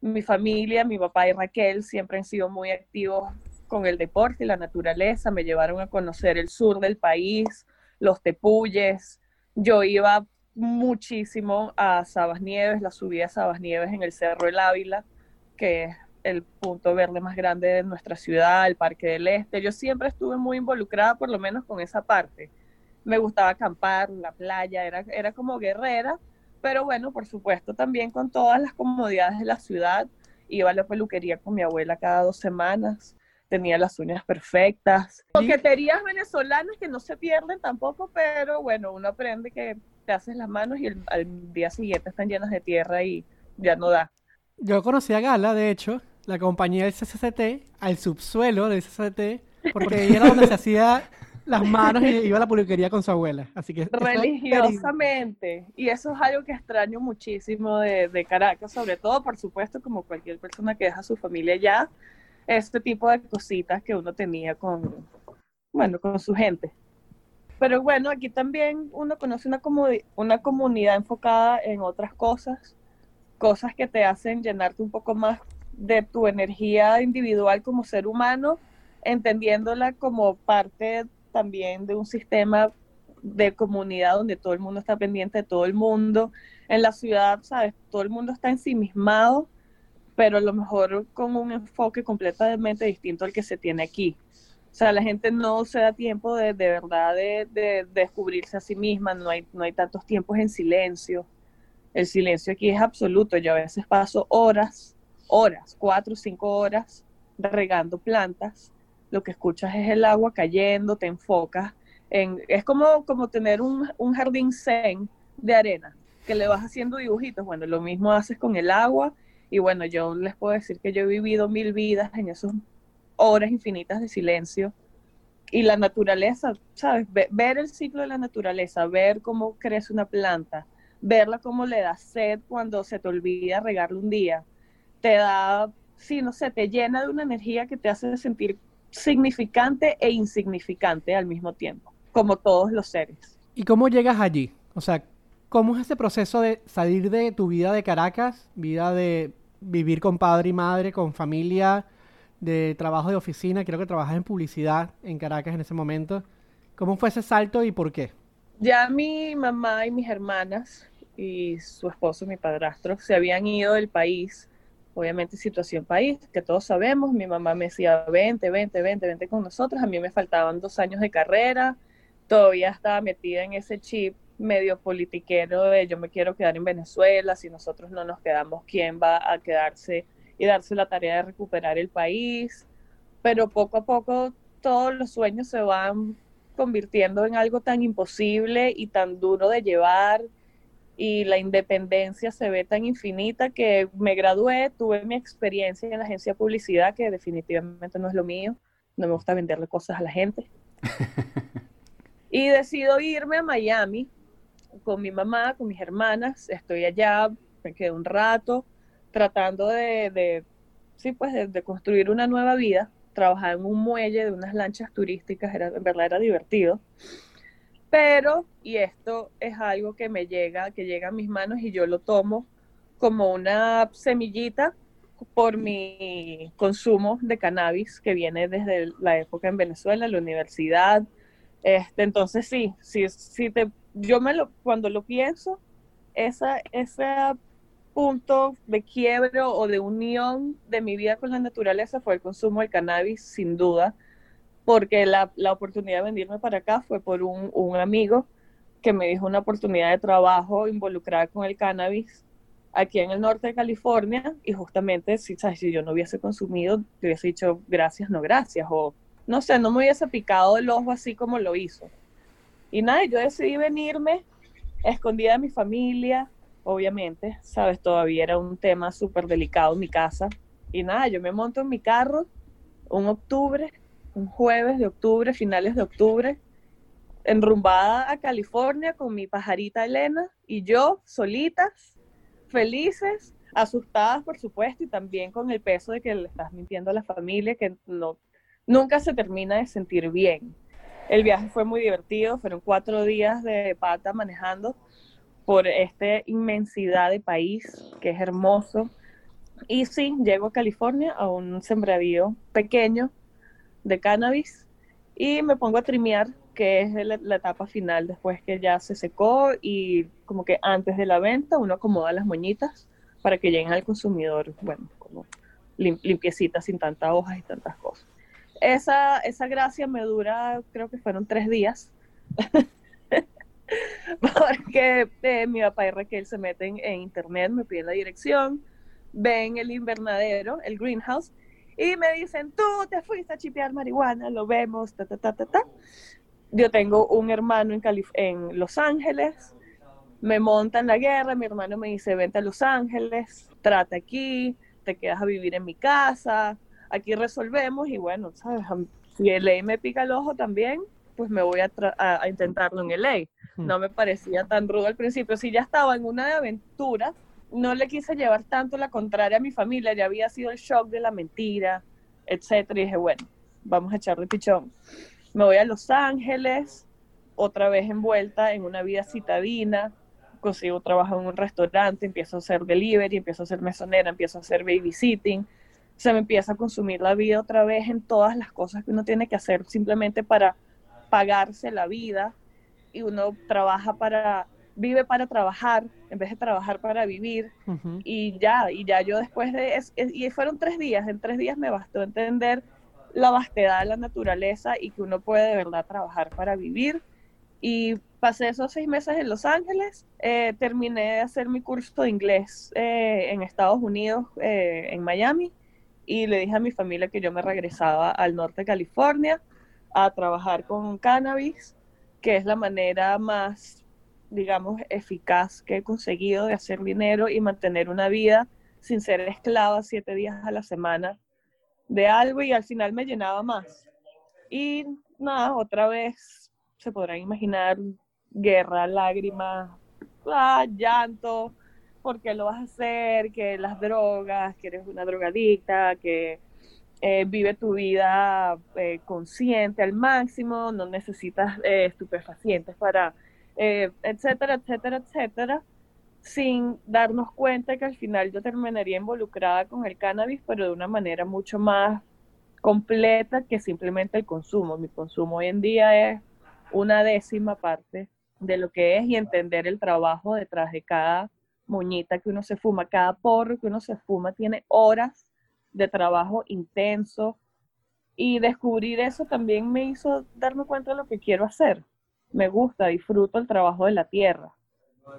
Mi familia, mi papá y Raquel siempre han sido muy activos con el deporte y la naturaleza, me llevaron a conocer el sur del país, los tepuyes. Yo iba muchísimo a Sabas Nieves, la subida a Sabas Nieves en el Cerro El Ávila, que es el punto verde más grande de nuestra ciudad, el Parque del Este. Yo siempre estuve muy involucrada, por lo menos con esa parte. Me gustaba acampar, la playa, era, era como guerrera, pero bueno, por supuesto, también con todas las comodidades de la ciudad. Iba a la peluquería con mi abuela cada dos semanas, tenía las uñas perfectas. Coqueterías venezolanas que no se pierden tampoco, pero bueno, uno aprende que te haces las manos y el, al día siguiente están llenas de tierra y ya no da. Yo conocí a Gala, de hecho, la compañía del CCCT, al subsuelo del CCCT, porque ahí era donde se hacía las manos y iba a la peluquería con su abuela. Así que es religiosamente. Y eso es algo que extraño muchísimo de, de Caracas, sobre todo, por supuesto, como cualquier persona que deja su familia allá, este tipo de cositas que uno tenía con, bueno, con su gente. Pero bueno, aquí también uno conoce una, comuni- una comunidad enfocada en otras cosas, cosas que te hacen llenarte un poco más de tu energía individual como ser humano, entendiéndola como parte también de un sistema de comunidad donde todo el mundo está pendiente de todo el mundo. En la ciudad, ¿sabes? Todo el mundo está ensimismado, pero a lo mejor con un enfoque completamente distinto al que se tiene aquí. O sea, la gente no se da tiempo de, de verdad de, de descubrirse a sí misma, no hay, no hay tantos tiempos en silencio. El silencio aquí es absoluto. Yo a veces paso horas, horas, cuatro cinco horas regando plantas. Lo que escuchas es el agua cayendo, te enfocas. En, es como, como tener un, un jardín zen de arena, que le vas haciendo dibujitos. Bueno, lo mismo haces con el agua. Y bueno, yo les puedo decir que yo he vivido mil vidas en esas horas infinitas de silencio. Y la naturaleza, ¿sabes? Ve- ver el ciclo de la naturaleza, ver cómo crece una planta, verla cómo le da sed cuando se te olvida regarla un día, te da, sí, no sé, te llena de una energía que te hace sentir significante e insignificante al mismo tiempo, como todos los seres. ¿Y cómo llegas allí? O sea, ¿cómo es ese proceso de salir de tu vida de Caracas, vida de vivir con padre y madre, con familia, de trabajo de oficina? Creo que trabajas en publicidad en Caracas en ese momento. ¿Cómo fue ese salto y por qué? Ya mi mamá y mis hermanas y su esposo, mi padrastro, se habían ido del país. Obviamente situación país, que todos sabemos. Mi mamá me decía, vente, vente, vente, vente con nosotros. A mí me faltaban dos años de carrera. Todavía estaba metida en ese chip medio politiquero de yo me quiero quedar en Venezuela. Si nosotros no nos quedamos, ¿quién va a quedarse y darse la tarea de recuperar el país? Pero poco a poco todos los sueños se van convirtiendo en algo tan imposible y tan duro de llevar y la independencia se ve tan infinita que me gradué, tuve mi experiencia en la agencia de publicidad que definitivamente no es lo mío, no me gusta venderle cosas a la gente. y decido irme a Miami con mi mamá, con mis hermanas, estoy allá, me quedé un rato tratando de, de sí, pues de, de construir una nueva vida trabajar en un muelle de unas lanchas turísticas, era, en verdad era divertido. Pero, y esto es algo que me llega, que llega a mis manos y yo lo tomo como una semillita por mi consumo de cannabis que viene desde la época en Venezuela, la universidad. Este, entonces sí, sí, sí te, yo me lo, cuando lo pienso, esa, esa punto de quiebre o de unión de mi vida con la naturaleza fue el consumo del cannabis, sin duda, porque la, la oportunidad de venirme para acá fue por un, un, amigo que me dijo una oportunidad de trabajo involucrada con el cannabis aquí en el norte de California y justamente si, ¿sabes? si yo no hubiese consumido, te hubiese dicho gracias, no gracias, o no sé, no me hubiese picado el ojo así como lo hizo. Y nada, yo decidí venirme escondida de mi familia, obviamente, sabes, todavía era un tema súper delicado en mi casa. Y nada, yo me monto en mi carro un octubre, un jueves de octubre, finales de octubre, enrumbada a California con mi pajarita Elena y yo solitas, felices, asustadas por supuesto y también con el peso de que le estás mintiendo a la familia que no, nunca se termina de sentir bien. El viaje fue muy divertido, fueron cuatro días de pata manejando por esta inmensidad de país que es hermoso. Y sí, llego a California a un sembradío pequeño de cannabis y me pongo a trimear, que es la, etapa final después que ya se secó y como que antes de la venta uno acomoda las moñitas para que lleguen al consumidor, bueno, como lim- limpiecitas, sin tantas hojas y tantas cosas. Esa, esa gracia me dura, creo que fueron tres días, porque eh, mi papá y Raquel se meten en internet, me piden la dirección, ven el invernadero, el greenhouse, y me dicen, tú te fuiste a chipear marihuana, lo vemos, ta, ta, ta, ta, ta. Yo tengo un hermano en, Calif- en Los Ángeles, me monta en la guerra, mi hermano me dice, vente a Los Ángeles, trata aquí, te quedas a vivir en mi casa, aquí resolvemos y bueno, ¿sabes? Si el ley me pica el ojo también, pues me voy a, tra- a- a intentarlo en el ley. Hmm. No me parecía tan rudo al principio. Si ya estaba en una aventura, no le quise llevar tanto la contraria a mi familia, ya había sido el shock de la mentira, etcétera, y dije, bueno, vamos a echarle pichón. Me voy a Los Ángeles, otra vez envuelta en una vida citadina, consigo trabajo en un restaurante, empiezo a hacer delivery, empiezo a ser mesonera, empiezo a hacer babysitting, se me empieza a consumir la vida otra vez en todas las cosas que uno tiene que hacer simplemente para pagarse la vida y uno trabaja para, vive para trabajar en vez de trabajar para vivir Ujú. y ya, y ya yo después de, es- es- y fueron tres días, en tres días me bastó entender la vastedad de la naturaleza y que uno puede de verdad trabajar para vivir. Y pasé esos seis meses en Los Ángeles, eh, terminé de hacer mi curso de inglés eh, en Estados Unidos, eh, en Miami, y le dije a mi familia que yo me regresaba al norte de California a trabajar con cannabis, que es la manera más, digamos, eficaz que he conseguido de hacer dinero y mantener una vida sin ser esclava siete días a la semana de algo y al final me llenaba más. Y nada, otra vez se podrán imaginar guerra, lágrimas, ah, llanto, ¿por qué lo vas a hacer? Que las drogas, que eres una drogadicta, que eh, vive tu vida eh, consciente al máximo, no necesitas eh, estupefacientes para, etcétera, etcétera, etcétera, sin darnos cuenta que al final yo terminaría involucrada con el cannabis, pero de una manera mucho más completa que simplemente el consumo. Mi consumo hoy en día es una décima parte de lo que es y entender el trabajo detrás de cada moñita que uno se fuma, cada porro que uno se fuma tiene horas de trabajo intenso y descubrir eso también me hizo darme cuenta de lo que quiero hacer. Me gusta, disfruto el trabajo de la tierra,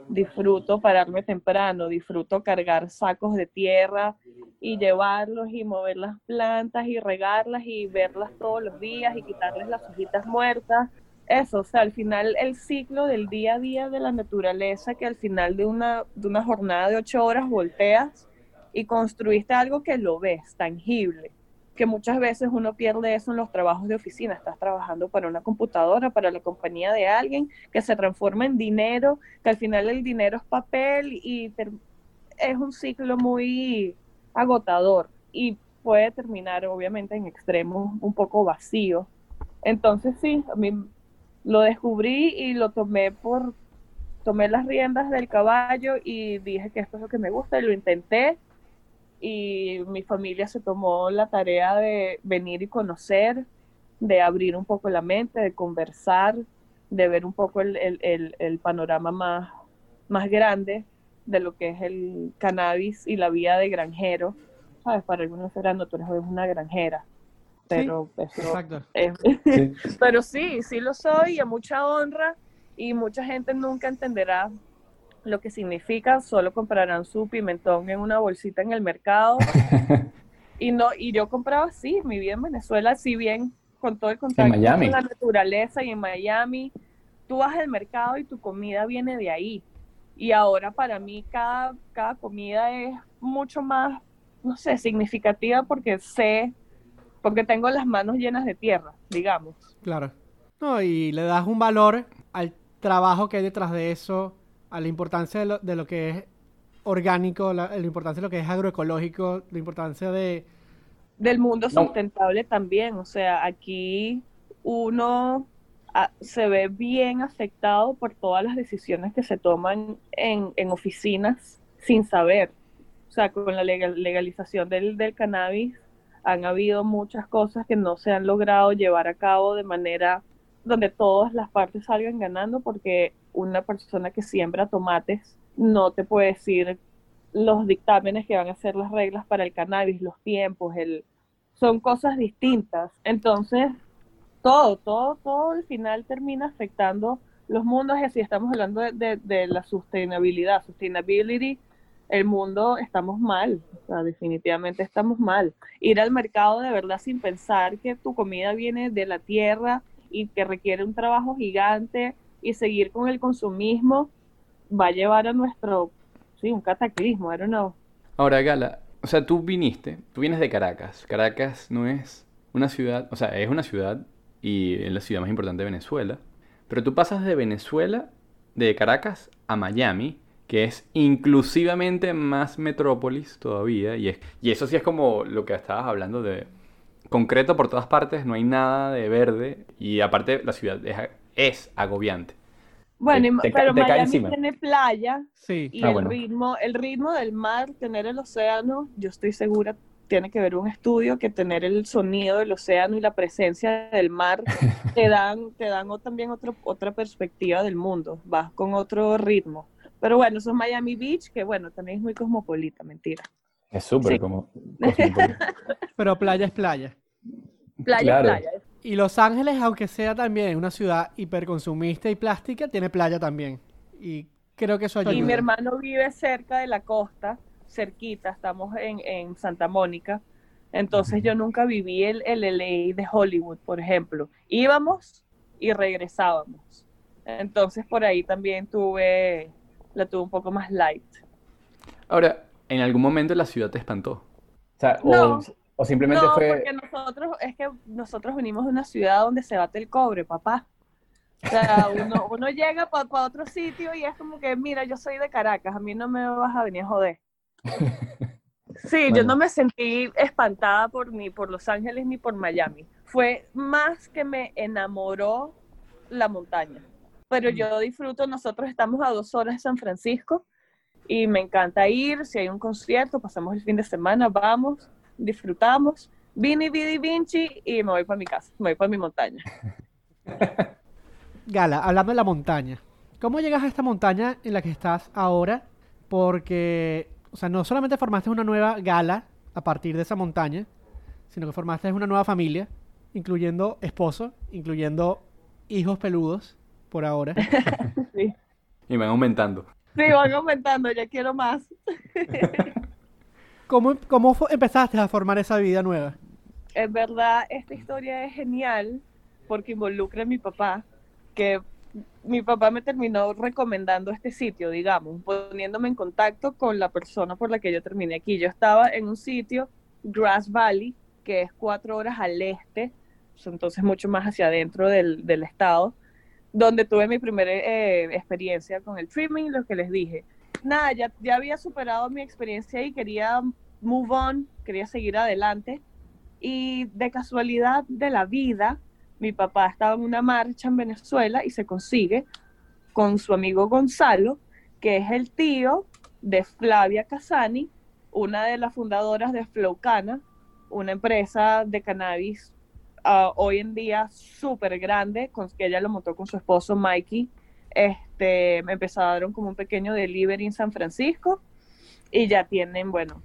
disfruto pararme temprano, disfruto cargar sacos de tierra y llevarlos y mover las plantas y regarlas y verlas todos los días y quitarles las hojitas muertas. Eso, o sea, al final el ciclo del día a día de la naturaleza, que al final de una, de una jornada de ocho horas volteas y construiste algo que lo ves, tangible, que muchas veces uno pierde eso en los trabajos de oficina, estás trabajando para una computadora, para la compañía de alguien, que se transforma en dinero, que al final el dinero es papel y es un ciclo muy agotador y puede terminar obviamente en extremos un poco vacío. Entonces sí, a mí lo descubrí y lo tomé por, tomé las riendas del caballo y dije que esto es lo que me gusta y lo intenté y mi familia se tomó la tarea de venir y conocer, de abrir un poco la mente, de conversar, de ver un poco el, el- el- panorama más, más grande de lo que es el cannabis y la vida de granjero. ¿Sabes? Para algunos serán, tú eres una granjera. Pero eso Exacto. es- Sí. pero sí, sí lo soy y a mucha honra y mucha gente nunca entenderá lo que significa, solo comprarán su pimentón en una bolsita en el mercado. y no, y yo compraba así, mi vida en Venezuela, si bien con todo el contacto Miami. con la naturaleza y en Miami, tú vas al mercado y tu comida viene de ahí. Y ahora para mí cada, cada comida es mucho más, no sé, significativa porque sé, porque tengo las manos llenas de tierra, digamos. Claro. No, y le das un valor al trabajo que hay detrás de eso, a la importancia de lo, de lo que es orgánico, la, la importancia de lo que es agroecológico, la importancia de... del mundo No. sustentable también. O sea, aquí uno ah, se ve bien afectado por todas las decisiones que se toman en, en oficinas sin saber. O sea, con la legal- legalización del, del cannabis han habido muchas cosas que no se han logrado llevar a cabo de manera donde todas las partes salgan ganando porque una persona que siembra tomates no te puede decir los dictámenes que van a ser las reglas para el cannabis, los tiempos, el, son cosas distintas. Entonces, todo, todo, todo al final termina afectando los mundos y así estamos hablando de, de- de la sostenibilidad, sustainability, el mundo estamos mal, o sea, definitivamente estamos mal. Ir al mercado de verdad sin pensar que tu comida viene de la tierra y que requiere un trabajo gigante y seguir con el consumismo va a llevar a nuestro, sí, un cataclismo, I don't know. Ahora, Gala, o sea, tú viniste, tú vienes de Caracas. Caracas no es una ciudad, o sea, es una ciudad y es la ciudad más importante de Venezuela. Pero tú pasas de Venezuela, de Caracas, a Miami, que es inclusivamente más metrópolis todavía. Y, es, y eso sí es como lo que estabas hablando de concreto por todas partes, no hay nada de verde. Y aparte, la ciudad es, es agobiante. Bueno, Te- pero te Miami tiene playa Sí. y Ah, el bueno. ritmo, el ritmo del mar, tener el océano, yo estoy segura tiene que ver un estudio que tener el sonido del océano y la presencia del mar te dan, te dan o- también otro, otra perspectiva del mundo, vas con otro ritmo. Pero bueno, eso es Miami Beach, que bueno, también es muy cosmopolita, mentira. Es súper Sí. como... cosmopolita. Pero playa es playa. Playa, Claro. playa. Y Los Ángeles, aunque sea también una ciudad hiperconsumista y plástica, tiene playa también. Y creo que eso ayuda. Y mi hermano vive cerca de la costa, cerquita, estamos en, en Santa Mónica. Entonces yo nunca viví el, el LA de Hollywood, por ejemplo. Íbamos y regresábamos. Entonces por ahí también tuve, la tuve un poco más light. Ahora, ¿en algún momento la ciudad te espantó? O sea, No. o simplemente No, fue... porque nosotros, es que nosotros venimos de una ciudad donde se bate el cobre, papá. O sea, uno, uno llega para otro sitio y es como que, mira, yo soy de Caracas, a mí no me vas a venir a joder. Sí, yo no me sentí espantada por ni por Los Ángeles ni por Miami. Fue más que me enamoró la montaña. Pero yo disfruto, nosotros estamos a dos horas de San Francisco y me encanta ir, si hay un concierto, pasamos el fin de semana, vamos, disfrutamos, Vini, Vidi, Vinci y me voy para mi casa, me voy para mi montaña. Gala, hablando de la montaña. ¿Cómo llegas a esta montaña en la que estás ahora? Porque, o sea, no solamente formaste una nueva gala a partir de esa montaña, sino que formaste una nueva familia, incluyendo esposo, incluyendo hijos peludos, por ahora. Sí, Y van aumentando. sí van aumentando, ya quiero más. ¿Cómo, cómo empezaste a formar esa vida nueva? En verdad, esta historia es genial porque involucra a mi papá, que mi papá me terminó recomendando este sitio, digamos, poniéndome en contacto con la persona por la que yo terminé aquí. Yo estaba en un sitio, Grass Valley, que es cuatro horas al este, entonces mucho más hacia adentro del, del estado, donde tuve mi primera eh, experiencia con el trimming, lo que les dije. Nada, ya, había superado mi experiencia y quería move on, quería seguir adelante. Y de casualidad de la vida, mi papá estaba en una marcha en Venezuela y se consigue con su amigo Gonzalo, que es el tío de Flavia Casani, una de las fundadoras de Flowcana, una empresa de cannabis ah, hoy en día súper grande, con que ella lo montó con su esposo Mikey. Este, empezaron como un pequeño delivery en San Francisco y ya tienen, bueno,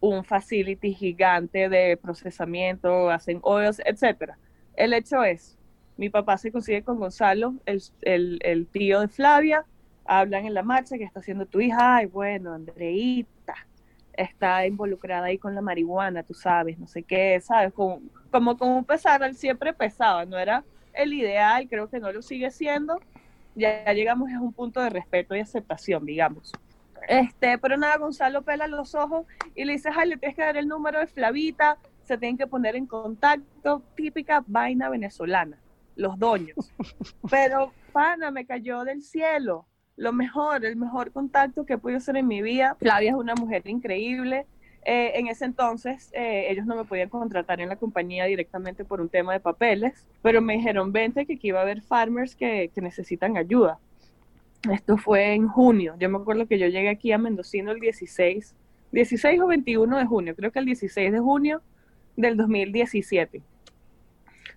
un facility gigante de procesamiento, hacen oils, etcétera. El hecho es, mi papá se consigue con Gonzalo, el, el- el tío de Flavia, hablan en la marcha que está haciendo tu hija, ay, bueno, Andreita está involucrada ahí con la marihuana, tú sabes, no sé qué, sabes, como, como con un pesar, él siempre pesaba, no era el ideal, creo que no lo sigue siendo, ya, ya llegamos a un punto de respeto y aceptación, digamos. Este, pero nada, Gonzalo pela los ojos y le dice, ay, le tienes que dar el número de Flavita, se tienen que poner en contacto, típica vaina venezolana, los doños. Pero, pana, me cayó del cielo. Lo mejor, el mejor contacto que he podido hacer en mi vida. Flavia es una mujer increíble. Eh, en ese entonces eh, ellos no me podían contratar en la compañía directamente por un tema de papeles, pero me dijeron, vente que aquí va a haber farmers que, que necesitan ayuda. Esto fue en junio. Yo me acuerdo que yo llegué aquí a Mendocino el 16, 16 o 21 de junio, creo que el 16 de junio del 2017.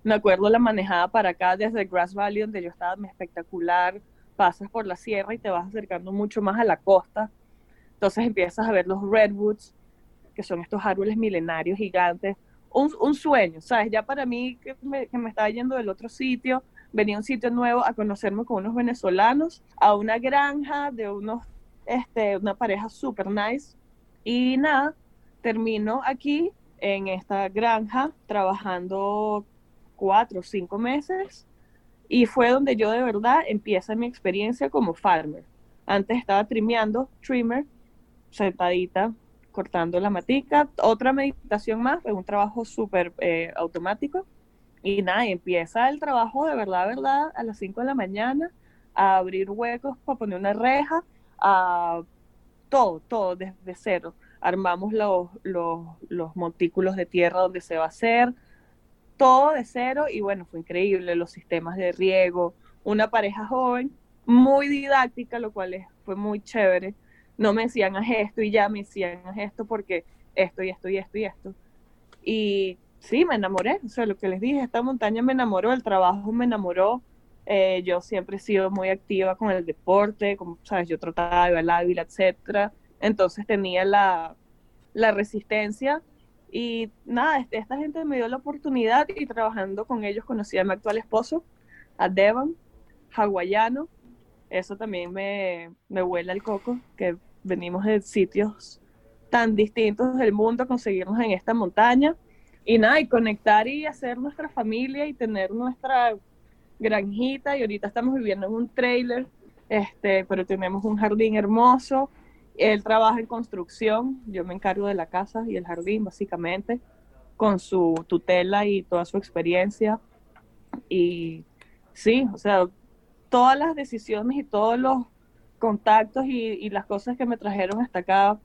Me acuerdo la manejada para acá desde Grass Valley, donde yo estaba espectacular. Pasas por la sierra y te vas acercando mucho más a la costa. Entonces empiezas a ver los redwoods, que son estos árboles milenarios gigantes. Un, un sueño, ¿sabes? Ya para mí, que me, que me estaba yendo del otro sitio, venía a un sitio nuevo a conocerme con unos venezolanos, a una granja de unos, este, una pareja super nice. Y nada, termino aquí en esta granja trabajando cuatro o cinco meses y fue donde yo de verdad empieza mi experiencia como farmer. Antes estaba trimeando, trimmer, sentadita, cortando la matica, otra meditación más, fue un trabajo súper eh, automático. Y nada, empieza el trabajo de verdad, verdad, a las 5 de la mañana, a abrir huecos para poner una reja, a todo, todo desde cero. Armamos los, los, los montículos de tierra donde se va a hacer, todo de cero y bueno, fue increíble, los sistemas de riego, una pareja joven, muy didáctica, lo cual fue muy chévere. No me decían haz esto y ya me decían haz esto porque esto y esto y esto y esto. Y sí, me enamoré, o sea, lo que les dije, esta montaña me enamoró, el trabajo me enamoró. Eh, yo siempre he sido muy activa con el deporte, como sabes, yo trotaba, iba al Ávila, etcétera. Entonces tenía la, la resistencia y nada, esta gente me dio la oportunidad y trabajando con ellos conocí a mi actual esposo, a Devon, hawaiano. Eso también me, me huele al coco, que venimos de sitios tan distintos del mundo a conseguirnos en esta montaña. Y nada, y conectar y hacer nuestra familia y tener nuestra granjita. Y ahorita estamos viviendo en un trailer, este, pero tenemos un jardín hermoso. Él trabaja en construcción, yo me encargo de la casa y el jardín, básicamente, con su tutela y toda su experiencia. Y sí, o sea, todas las decisiones y todos los contactos y, las cosas que me trajeron hasta acá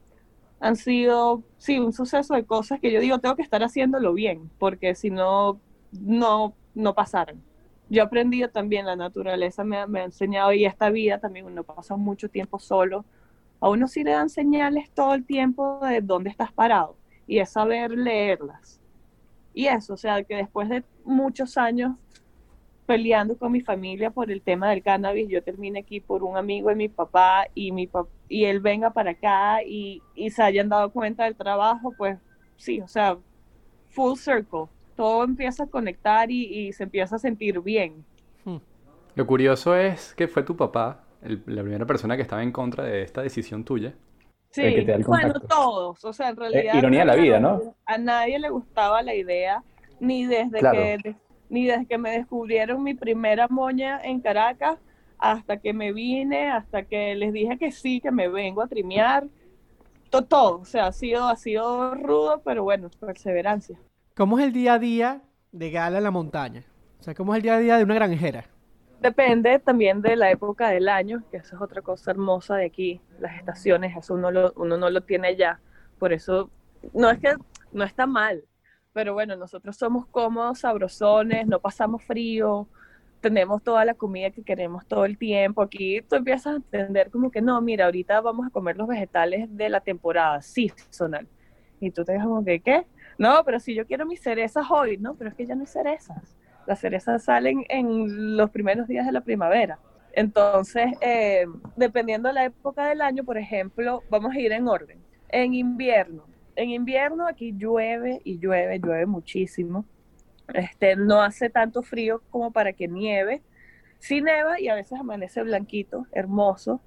han sido, sí, un suceso de cosas que yo digo, tengo que estar haciéndolo bien, porque si no, no, no pasaran. Yo he aprendido también, la naturaleza me, me ha enseñado, y esta vida también, uno pasa mucho tiempo solo, a uno sí le dan señales todo el tiempo de dónde estás parado, y es saber leerlas. Y eso, o sea, que después de muchos años peleando con mi familia por el tema del cannabis, yo terminé aquí por un amigo de mi papá y mi pap- y él venga para acá y, y se hayan dado cuenta del trabajo, pues sí, o sea, full circle. Todo empieza a conectar y, y se empieza a sentir bien. Lo curioso es que fue tu papá, el- la primera persona que estaba en contra de esta decisión tuya. Sí, El que te da el bueno, todos, o sea, en realidad... ironía de la vida, ¿no? A nadie le gustaba la idea, ni desde Claro. que ni desde que me descubrieron mi primera moña en Caracas, hasta que me vine, hasta que les dije que sí, que me vengo a trimear, to- todo, o sea, ha sido, ha sido rudo, pero bueno, perseverancia. ¿Cómo es el día a día de Gala en la montaña? O sea, ¿cómo es el día a día de una granjera? Depende también de la época del año, que eso es otra cosa hermosa de aquí, las estaciones, eso uno, lo, uno no lo tiene allá. Por eso, no es que no está mal, pero bueno, nosotros somos cómodos, sabrosones, no pasamos frío, tenemos toda la comida que queremos todo el tiempo. Aquí tú empiezas a entender como que no, mira, ahorita vamos a comer los vegetales de la temporada seasonal. Y tú te dices como que, ¿qué? No, pero si yo quiero mis cerezas hoy, no, pero es que ya no hay cerezas. Las cerezas salen en los primeros días de la primavera. Entonces, eh, dependiendo de la época del año, por ejemplo, vamos a ir en orden. En invierno, en invierno aquí llueve y llueve, llueve muchísimo. Este, no hace tanto frío como para que nieve. Sí neva y a veces amanece blanquito, hermoso.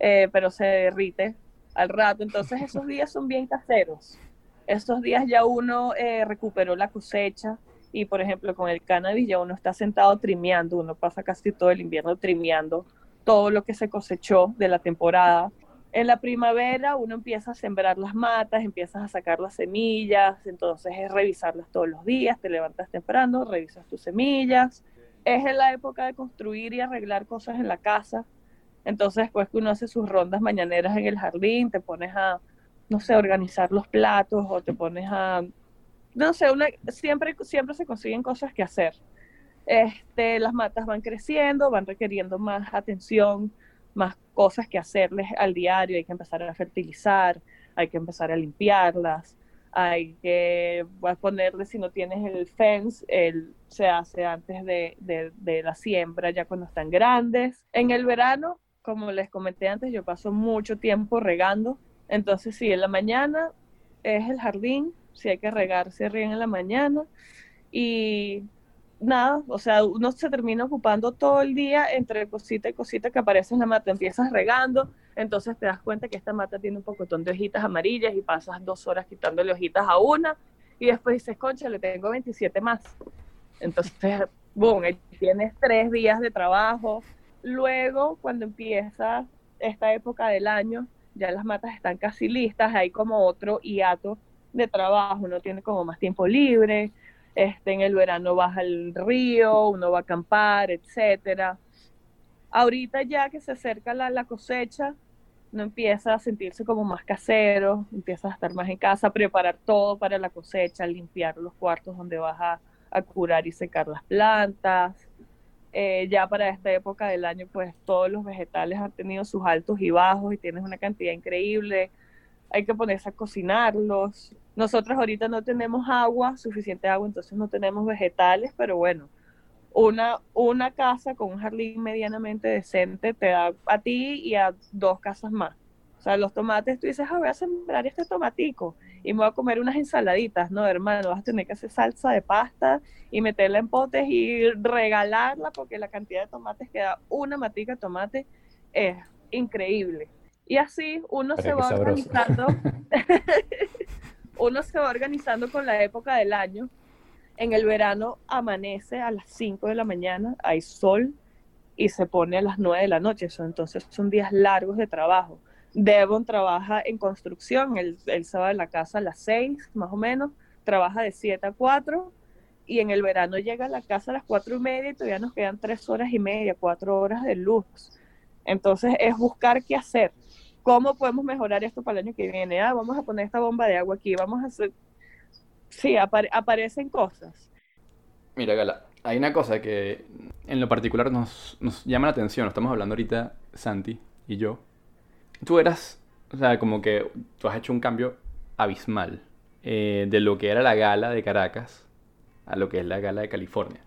eh, pero se derrite al rato. Entonces esos días son bien caseros. Estos días ya uno eh, recuperó la cosecha y por ejemplo con el cannabis ya uno está sentado trimeando, uno pasa casi todo el invierno trimeando todo lo que se cosechó de la temporada. En la primavera uno empieza a sembrar las matas, empiezas a sacar las semillas, entonces es revisarlas todos los días, te levantas temprano, revisas tus semillas. Es en la época de construir y arreglar cosas en la casa. Entonces después que uno hace sus rondas mañaneras en el jardín, te pones a, no sé, organizar los platos o te pones a, no sé, una, siempre, siempre se consiguen cosas que hacer. Este, las matas van creciendo, van requiriendo más atención, más cosas que hacerles al diario, hay que empezar a fertilizar, hay que empezar a limpiarlas, hay que ponerle, si no tienes el fence, el, se hace antes de, de, de la siembra, ya cuando están grandes. En el verano, como les comenté antes, yo paso mucho tiempo regando, entonces sí, en la mañana es el jardín, si hay que regar, se ríen en la mañana y nada, o sea, uno se termina ocupando todo el día entre cosita y cosita que aparece en la mata. Empiezas regando, entonces te das cuenta que esta mata tiene un pocotón de hojitas amarillas y pasas dos horas quitándole hojitas a una y después dices, concha, le tengo 27 más. Entonces, boom, tienes tres días de trabajo. Luego, cuando empieza esta época del año, ya las matas están casi listas, hay como otro hiato de trabajo, uno tiene como más tiempo libre, este, en el verano vas al río, uno va a acampar, etcétera. Ahorita ya que se acerca la, la cosecha, uno empieza a sentirse como más casero, empieza a estar más en casa, preparar todo para la cosecha, limpiar los cuartos donde vas a, a curar y secar las plantas. Eh, ya para esta época del año, pues todos los vegetales han tenido sus altos y bajos y tienes una cantidad increíble. Hay que ponerse a cocinarlos. Nosotros ahorita no tenemos agua, suficiente agua, entonces no tenemos vegetales, pero bueno, una, una casa con un jardín medianamente decente te da a ti y a dos casas más. O sea, los tomates, tú dices, ah, voy a sembrar este tomatico y me voy a comer unas ensaladitas. No, hermano, vas a tener que hacer salsa de pasta y meterla en potes y regalarla porque la cantidad de tomates que da una matica de tomate es increíble. Y así uno se va organizando, uno se va organizando con la época del año. En el verano amanece a las 5 de la mañana, hay sol y se pone a las 9 de la noche. Eso, entonces son días largos de trabajo. Devon trabaja en construcción, él, él se va de la casa a las 6 más o menos, trabaja de 7 a 4 y en el verano llega a la casa a las 4 y media y todavía nos quedan 3 horas y media, 4 horas de luz. Entonces es buscar qué hacer. ¿Cómo podemos mejorar esto para el año que viene? Ah, vamos a poner esta bomba de agua aquí, vamos a hacer... Sí, apare- aparecen cosas. Mira, Gala, hay una cosa que en lo particular nos, nos llama la atención. Estamos hablando ahorita, Santi y yo. Tú eras, o sea, como que tú has hecho un cambio abismal eh, de lo que era la gala de Caracas a lo que es la gala de California.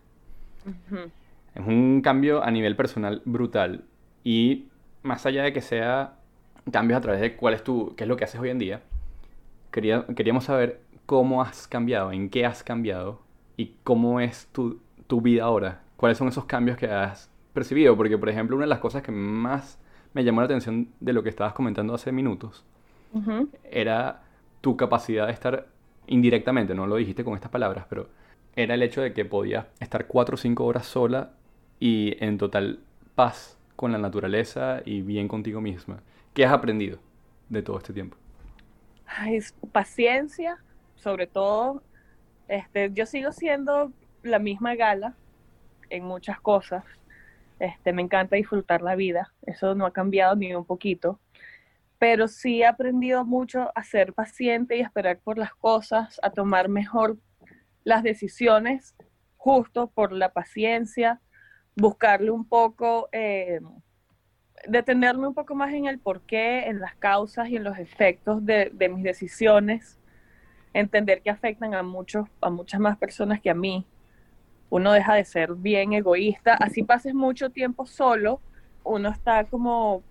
Ujú. Es un cambio a nivel personal brutal. Y más allá de que sea cambios a través de cuál es tu, qué es lo que haces hoy en día, quería, queríamos saber cómo has cambiado, en qué has cambiado y cómo es tu, tu vida ahora. ¿Cuáles son esos cambios que has percibido? Porque, por ejemplo, una de las cosas que más me llamó la atención de lo que estabas comentando hace minutos era tu capacidad de estar indirectamente, no lo dijiste con estas palabras, pero era el hecho de que podías estar cuatro o cinco horas sola y en total paz con la naturaleza y bien contigo misma. ¿Qué has aprendido de todo este tiempo? Ay, paciencia, sobre todo. Este, yo sigo siendo la misma gala en muchas cosas. Este, me encanta disfrutar la vida. Eso no ha cambiado ni un poquito. Pero sí he aprendido mucho a ser paciente y a esperar por las cosas, a tomar mejor las decisiones justo por la paciencia, buscarle un poco, eh, detenerme un poco más en el porqué, en las causas y en los efectos de, mis decisiones, entender que afectan a, muchos, a muchas más personas que a mí. Uno deja de ser bien egoísta, así pases mucho tiempo solo, uno está como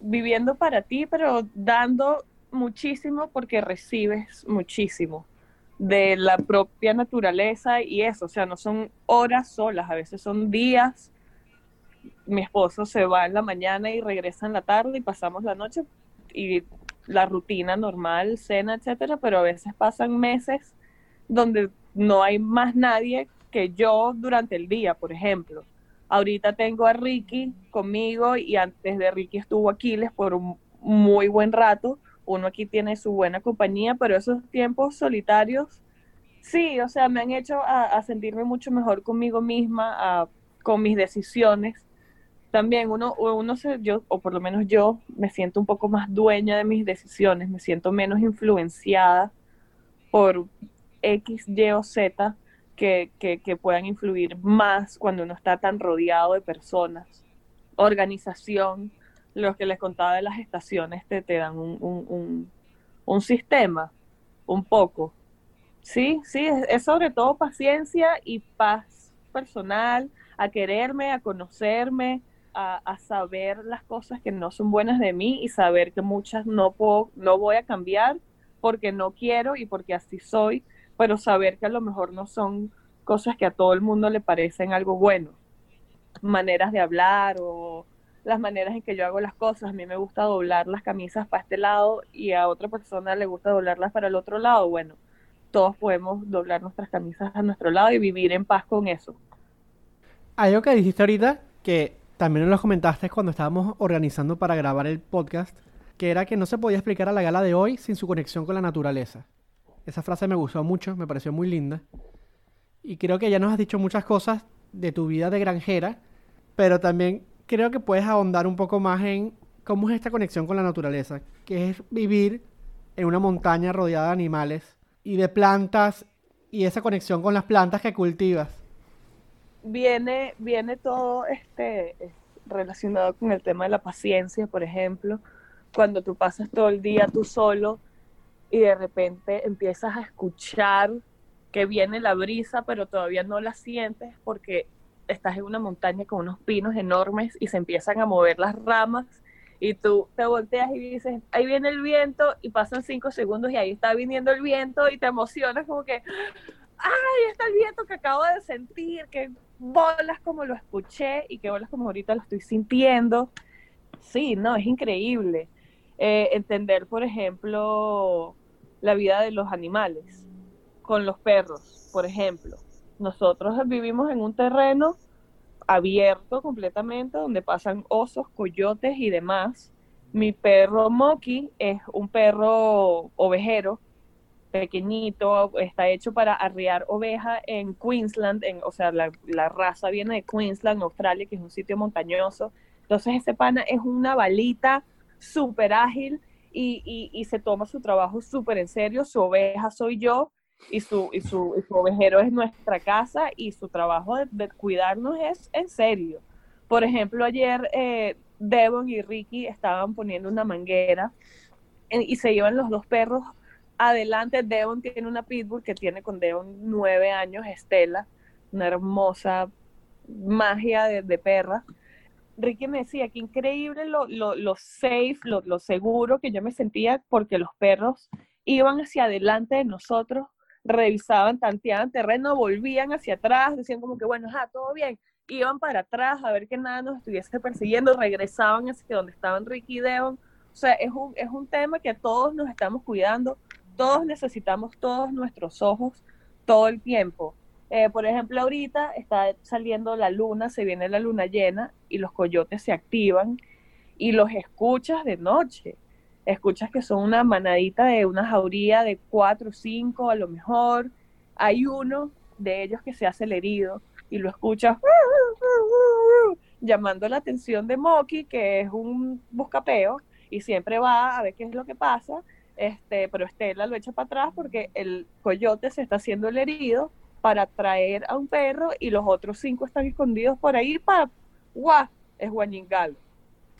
viviendo para ti, pero dando muchísimo porque recibes muchísimo de la propia naturaleza y eso, o sea, no son horas solas, a veces son días mi esposo se va en la mañana y regresa en la tarde y pasamos la noche y la rutina normal, cena, etcétera, pero a veces pasan meses donde no hay más nadie que yo durante el día, por ejemplo. Ahorita tengo a Ricky conmigo y antes de Ricky estuvo Aquiles por un muy buen rato. Uno aquí tiene su buena compañía, pero esos tiempos solitarios, sí, o sea, me han hecho a, sentirme mucho mejor conmigo misma, a- con mis decisiones. También uno, uno se, yo, o por lo menos yo, me siento un poco más dueña de mis decisiones, me siento menos influenciada por X, Y o Z que, que, puedan influir más cuando uno está tan rodeado de personas. Organización, lo que les contaba de las estaciones te, te dan un, un, un, un sistema, un poco. Sí, sí, es, es sobre todo paciencia y paz personal, a quererme, a conocerme, a, saber las cosas que no son buenas de mí y saber que muchas no puedo, no voy a cambiar porque no quiero y porque así soy, pero saber que a lo mejor no son cosas que a todo el mundo le parecen algo bueno. Maneras de hablar o las maneras en que yo hago las cosas. A mí me gusta doblar las camisas para este lado y a otra persona le gusta doblarlas para el otro lado. Bueno, todos podemos doblar nuestras camisas a nuestro lado y vivir en paz con eso. Algo que dijiste ahorita que también nos lo comentaste cuando estábamos organizando para grabar el podcast, que era que no se podía explicar a la gala de hoy sin su conexión con la naturaleza. Esa frase me gustó mucho, me pareció muy linda. Y creo que ya nos has dicho muchas cosas de tu vida de granjera, pero también creo que puedes ahondar un poco más en cómo es esta conexión con la naturaleza, que es vivir en una montaña rodeada de animales y de plantas y esa conexión con las plantas que cultivas. Viene, viene todo este es relacionado con el tema de la paciencia, por ejemplo, cuando tú pasas todo el día tú solo y de repente empiezas a escuchar que viene la brisa, pero todavía no la sientes porque estás en una montaña con unos pinos enormes y se empiezan a mover las ramas y tú te volteas y dices, ahí viene el viento y pasan cinco segundos y ahí está viniendo el viento y te emocionas como que, ay, está el viento que acabo de sentir, bolas como lo escuché y que bolas como ahorita lo estoy sintiendo. Sí, no, es increíble. Eh, entender, por ejemplo, la vida de los animales, con los perros, por ejemplo. Nosotros vivimos en un terreno abierto completamente, donde pasan osos, coyotes y demás. Mi perro Moki es un perro ovejero, pequeñito, está hecho para arriar oveja en Queensland, en, o sea, la, la raza viene de Queensland, Australia, que es un sitio montañoso. Entonces ese pana es una balita súper ágil y, y, se toma su trabajo súper en serio. Su oveja soy yo y su, y, su, y su ovejero es nuestra casa y su trabajo de, cuidarnos es en serio. Por ejemplo, ayer eh, Devon y Ricky estaban poniendo una manguera eh, y se llevan los dos perros adelante. Devon tiene una pitbull que tiene con Devon nueve años, Estela, una hermosa magia de, perra. Ricky me decía que increíble lo, lo, lo safe, lo, lo, seguro que yo me sentía porque los perros iban hacia adelante de nosotros, revisaban, tanteaban terreno, volvían hacia atrás, decían como que bueno, ajá, todo bien, iban para atrás a ver que nada nos estuviese persiguiendo, regresaban hacia donde estaban Ricky y Devon. O sea, es un, es un tema que todos nos estamos cuidando, todos necesitamos todos nuestros ojos todo el tiempo. Eh, por ejemplo, ahorita está saliendo la luna, se viene la luna llena y los coyotes se activan y los escuchas de noche. Escuchas que son una manadita de una jauría de cuatro o cinco a lo mejor. Hay uno de ellos que se hace el herido y lo escuchas llamando la atención de Moki, que es un buscapeo y siempre va a ver qué es lo que pasa. Este, pero Estela lo echa para atrás porque el coyote se está haciendo el herido para traer a un perro y los otros cinco están escondidos por ahí para ¡guau! es guañingalo.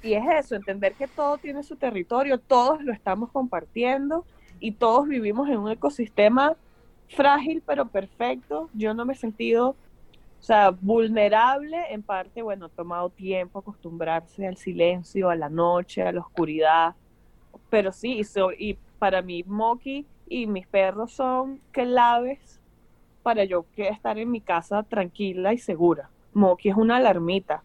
Y es eso, entender que todo tiene su territorio, todos lo estamos compartiendo y todos vivimos en un ecosistema frágil pero perfecto. Yo no me he sentido, o sea, vulnerable en parte, bueno, ha tomado tiempo acostumbrarse al silencio, a la noche, a la oscuridad, pero sí, so, y para mí Moki y mis perros son claves para yo estar en mi casa tranquila y segura. Moki es una alarmita.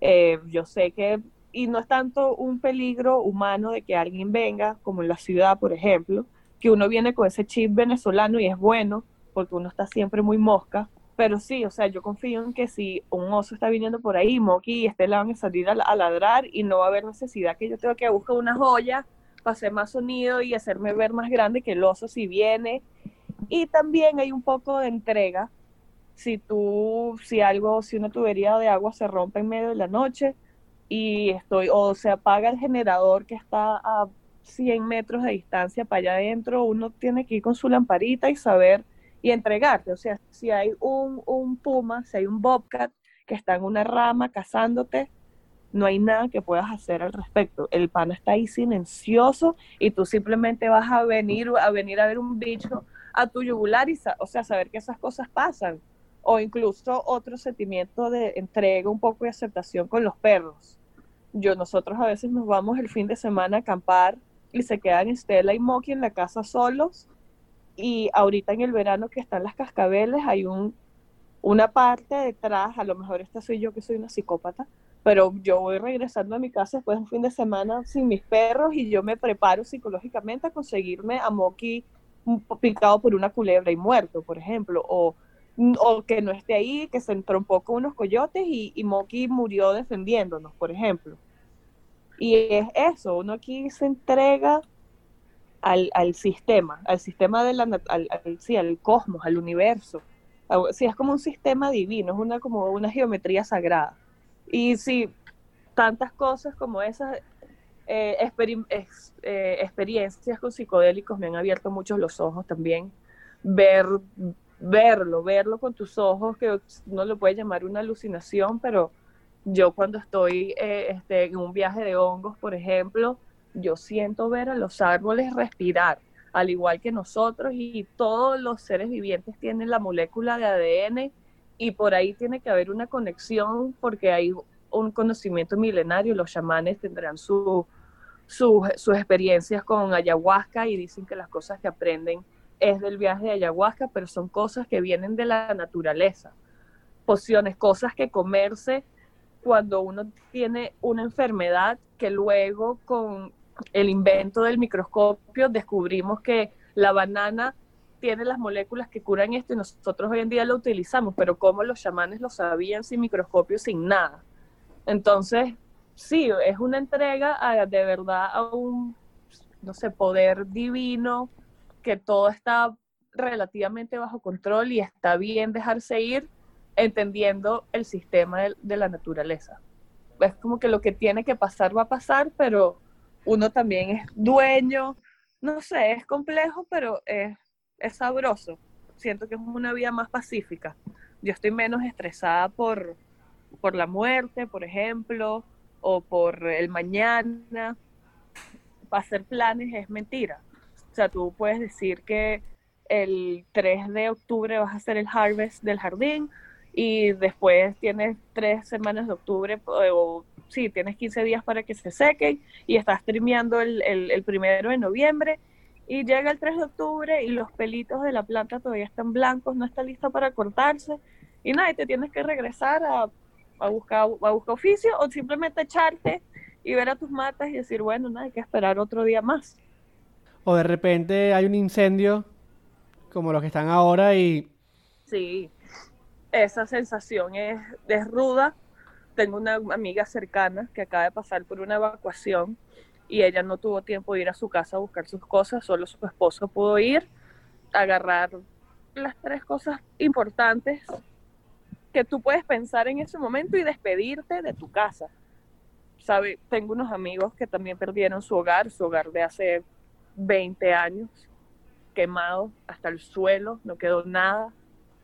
Eh, yo sé que, y no es tanto un peligro humano de que alguien venga, como en la ciudad, por ejemplo, que uno viene con ese chip venezolano y es bueno, porque uno está siempre muy mosca, pero sí, o sea, yo confío en que si un oso está viniendo por ahí, Moki y Estela van a salir a, a ladrar y no va a haber necesidad que yo tenga que buscar una joya para hacer más sonido y hacerme ver más grande que el oso si viene. Y también hay un poco de entrega. Si tú, si algo, si una tubería de agua se rompe en medio de la noche y estoy, o se apaga el generador que está a 100 metros de distancia para allá adentro, uno tiene que ir con su lamparita y saber y entregarte. O sea, si hay un, un puma, si hay un bobcat que está en una rama cazándote, no hay nada que puedas hacer al respecto. El pana está ahí silencioso y tú simplemente vas a venir a venir a ver un bicho a tu yugular y, o sea, saber que esas cosas pasan. O incluso otro sentimiento de entrega, un poco de aceptación con los perros. Yo, nosotros a veces nos vamos el fin de semana a acampar y se quedan Estela y Moki en la casa solos. Y ahorita en el verano que están las cascabeles, hay un, una parte detrás, a lo mejor esta soy yo que soy una psicópata, pero yo voy regresando a mi casa después de un fin de semana sin mis perros y yo me preparo psicológicamente a conseguirme a Moki picado por una culebra y muerto, por ejemplo, o, o que no esté ahí, que se entrompó con unos coyotes y, y Moki murió defendiéndonos, por ejemplo. Y es eso, uno aquí se entrega al, al sistema, al sistema de la, al, al, sí, al cosmos, al universo. Sí, es como un sistema divino, es una, como una geometría sagrada. Y sí, tantas cosas como esas, eh, eh, experiencias con psicodélicos me han abierto mucho los ojos también. Ver, verlo, verlo con tus ojos, que no lo puede llamar una alucinación, pero yo cuando estoy eh, este, en un viaje de hongos, por ejemplo, yo siento ver a los árboles respirar, al igual que nosotros, y todos los seres vivientes tienen la molécula de ADN y por ahí tiene que haber una conexión porque hay un conocimiento milenario, los chamanes tendrán su, su, sus experiencias con ayahuasca y dicen que las cosas que aprenden es del viaje de ayahuasca, pero son cosas que vienen de la naturaleza, pociones, cosas que comerse cuando uno tiene una enfermedad que luego con el invento del microscopio descubrimos que la banana tiene las moléculas que curan esto y nosotros hoy en día lo utilizamos, pero ¿cómo los chamanes lo sabían sin microscopio, sin nada? Entonces, sí, es una entrega a, de verdad a un, no sé, poder divino, que todo está relativamente bajo control y está bien dejarse ir entendiendo el sistema de, de la naturaleza. Es como que lo que tiene que pasar va a pasar, pero uno también es dueño, no sé, es complejo, pero es es sabroso. Siento que es una vida más pacífica. Yo estoy menos estresada por, por la muerte, por ejemplo, o por el mañana. Hacer planes es mentira. O sea, tú puedes decir que el 3 de octubre vas a hacer el harvest del jardín y después tienes tres semanas de octubre o sí, tienes 15 días para que se sequen y estás el, el, el primero de noviembre y llega el 3 de octubre y los pelitos de la planta todavía están blancos, no está lista para cortarse. Y nada, y te tienes que regresar a, a, buscar, a buscar oficio o simplemente echarte y ver a tus matas y decir, bueno, nada, hay que esperar otro día más. O de repente hay un incendio como los que están ahora y... Sí, esa sensación es, es ruda. Tengo una amiga cercana que acaba de pasar por una evacuación y ella no tuvo tiempo de ir a su casa a buscar sus cosas, solo su esposo pudo ir, a agarrar las tres cosas importantes que tú puedes pensar en ese momento y despedirte de tu casa. Sabe, tengo unos amigos que también perdieron su hogar, su hogar de hace 20 años, quemado hasta el suelo, no quedó nada.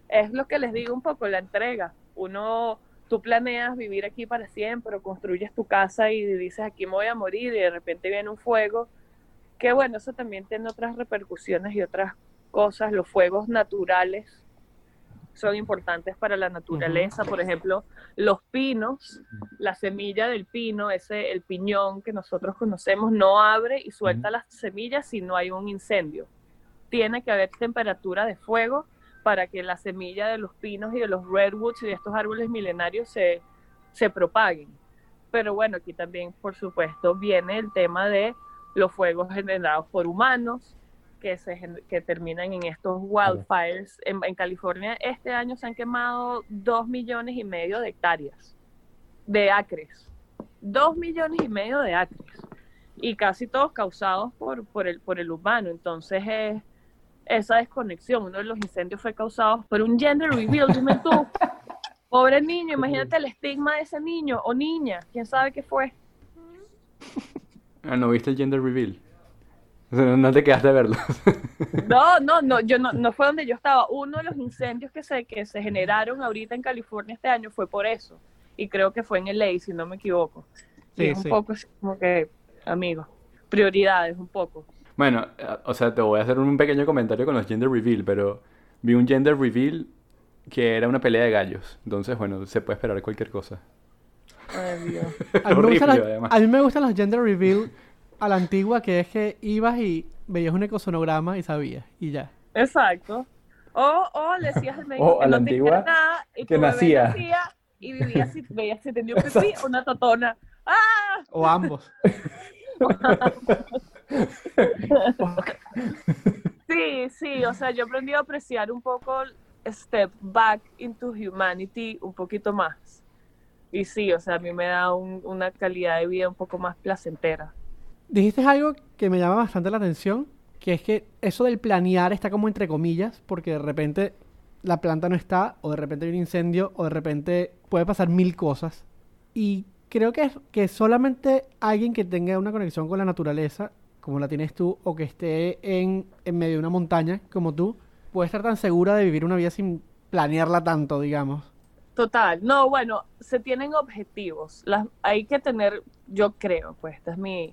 Es lo que les digo un poco, la entrega. Uno tú planeas vivir aquí para siempre, o construyes tu casa y dices aquí me voy a morir y de repente viene un fuego, que bueno, eso también tiene otras repercusiones y otras cosas, los fuegos naturales son importantes para la naturaleza, por ejemplo, los pinos, la semilla del pino, ese el piñón que nosotros conocemos no abre y suelta las semillas si no hay un incendio. Tiene que haber temperatura de fuego para que la semilla de los pinos y de los redwoods y de estos árboles milenarios se, se propaguen. Pero bueno, aquí también, por supuesto, viene el tema de los fuegos generados por humanos que, se, que terminan en estos wildfires. En, California este año se han quemado dos millones y medio de hectáreas, de acres. Dos millones y medio de acres. Y casi todos causados por, por, el, por el humano. Entonces es esa desconexión. Uno de los incendios fue causado por un gender reveal, dime tú. Pobre niño, imagínate el estigma de ese niño o niña, quién sabe qué fue. Ah, ¿no viste el gender reveal? O sea, no te quedaste a verlo. No, no, no, yo no, no fue donde yo estaba. Uno de los incendios que se, que se generaron ahorita en California este año fue por eso. Y creo que fue en LA, si no me equivoco. Y Sí, es un sí. poco así como que, amigo, prioridades un poco. Bueno, eh, o sea, te voy a hacer un pequeño comentario con los gender reveal, pero vi un gender reveal que era una pelea de gallos. Entonces, bueno, se puede esperar cualquier cosa. Ay, Dios. A mí, me gustan Horrible, los, además. a mí me gustan los gender reveal a la antigua, que es que ibas y veías un ecosonograma y sabías, y ya. Exacto. O, o le decías al médico O que a la no te nada y que nacía. nacía y vivías si veías si tenía un pipí o una totona. ¡Ah! O ambos. Sí, sí, o sea, yo he aprendido a apreciar un poco Step Back into Humanity un poquito más. Y sí, o sea, a mí me da un- una calidad de vida un poco más placentera. Dijiste algo que me llama bastante la atención, que es que eso del planear está como entre comillas, porque de repente la planta no está, o de repente hay un incendio, o de repente puede pasar mil cosas. Y creo que, que solamente alguien que tenga una conexión con la naturaleza, como la tienes tú, o que esté en, en medio de una montaña, como tú, puede estar tan segura de vivir una vida sin planearla tanto, digamos. Total, no, bueno, se tienen objetivos. Las, hay que tener, yo creo, pues esta es mi,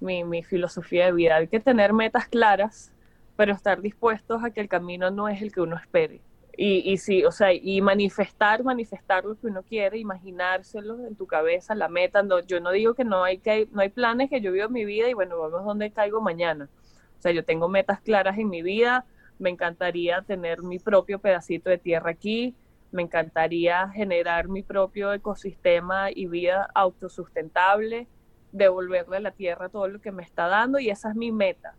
mi, mi filosofía de vida, hay que tener metas claras, pero estar dispuestos a que el camino no es el que uno espere. Y, y sí, o sea, y manifestar, manifestar lo que uno quiere, imaginárselo en tu cabeza, la meta. No, yo no digo que no hay, que no hay planes que yo vivo mi vida y bueno, vamos donde caigo mañana. O sea, yo tengo metas claras en mi vida, me encantaría tener mi propio pedacito de tierra aquí, me encantaría generar mi propio ecosistema y vida autosustentable, devolverle a la tierra todo lo que me está dando y esa es mi meta.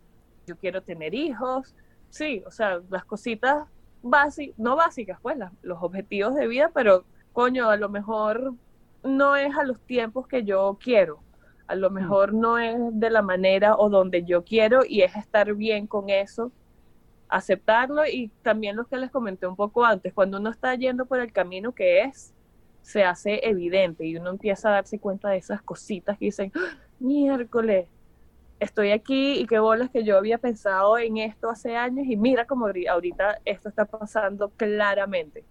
Yo quiero tener hijos, sí, o sea, las cositas básicas, no básicas, pues los objetivos de vida, pero coño, a lo mejor no es a los tiempos que yo quiero, a lo mejor no es de la manera o donde yo quiero y es estar bien con eso aceptarlo y también lo que les comenté un poco antes, cuando uno está yendo por el camino que es, se hace evidente y uno empieza a darse cuenta de esas cositas que dicen, "Ah, miércoles, estoy aquí y qué bolas que yo había pensado en esto hace años y mira como ahori- ahorita esto está pasando claramente,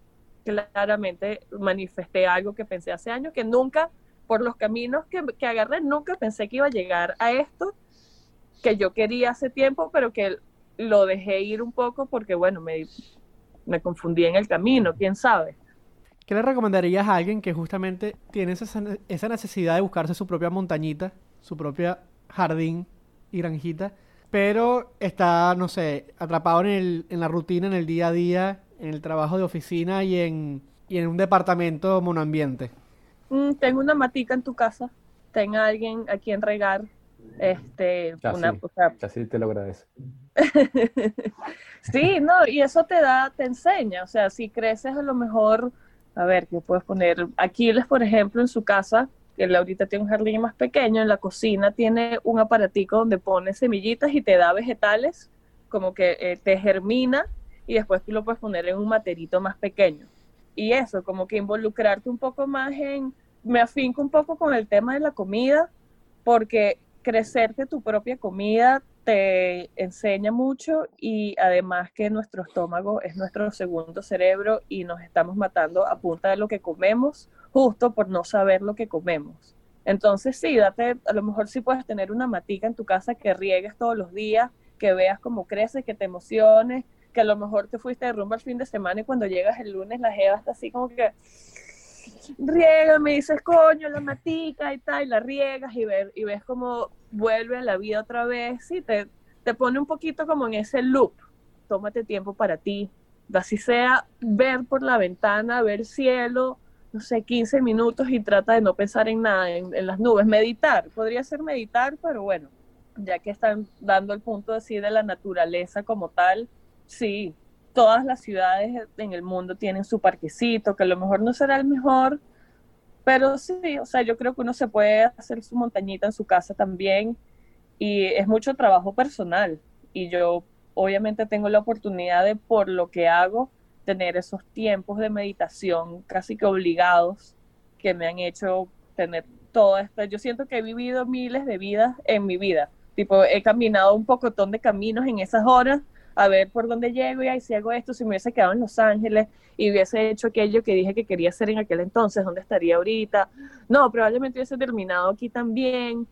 claramente manifesté algo que pensé hace años que nunca, por los caminos que, que agarré, nunca pensé que iba a llegar a esto que yo quería hace tiempo, pero que lo dejé ir un poco porque, bueno, me, me confundí en el camino, quién sabe. ¿Qué le recomendarías a alguien que justamente tiene esa, esa necesidad de buscarse su propia montañita, su propia jardín y granjita, pero está, no sé, atrapado en, el- en la rutina, en el día a día, en el trabajo de oficina y en, y en un departamento monoambiente? Mm, tengo una matica en tu casa, tenga alguien a quien regar, este, Casi, una, o sea, casi te lo agradezco. sí, no, y eso te da, te enseña, o sea, si creces a lo mejor, a ver, ¿qué puedes poner? Aquiles, por ejemplo, en su casa, que ahorita tiene un jardín más pequeño, en la cocina tiene un aparatico donde pone semillitas y te da vegetales, como que eh, te germina y después tú lo puedes poner en un materito más pequeño. Y eso, como que involucrarte un poco más en, me afinco un poco con el tema de la comida, porque crecerte tu propia comida te enseña mucho y además que nuestro estómago es nuestro segundo cerebro y nos estamos matando a punta de lo que comemos justo por no saber lo que comemos. Entonces sí, date, a lo mejor sí puedes tener una matica en tu casa que riegues todos los días, que veas cómo crece, que te emociones, que a lo mejor te fuiste de rumba el fin de semana y cuando llegas el lunes la jeva así como que riega, me dices, coño, la matica y tal, y la riegas y, ver, y ves cómo vuelve a la vida otra vez, sí, te, te pone un poquito como en ese loop. Tómate tiempo para ti, así sea ver por la ventana, ver cielo, no sé, 15 minutos y trata de no pensar en nada, en, las nubes. Meditar, podría ser meditar, pero bueno, ya que están dando el punto así de la naturaleza como tal, sí, todas las ciudades en el mundo tienen su parquecito, que a lo mejor no será el mejor, pero sí, o sea, yo creo que uno se puede hacer su montañita en su casa también y es mucho trabajo personal y yo obviamente tengo la oportunidad de por lo que hago tener esos tiempos de meditación casi que obligados que me han hecho tener todo esto. Yo siento que he vivido miles de vidas en mi vida. Tipo, he caminado un pocotón de caminos en esas horas a ver por dónde llego y ahí si hago esto, si me hubiese quedado en Los Ángeles y hubiese hecho aquello que dije que quería hacer en aquel entonces, ¿dónde estaría ahorita? No, probablemente hubiese terminado aquí también.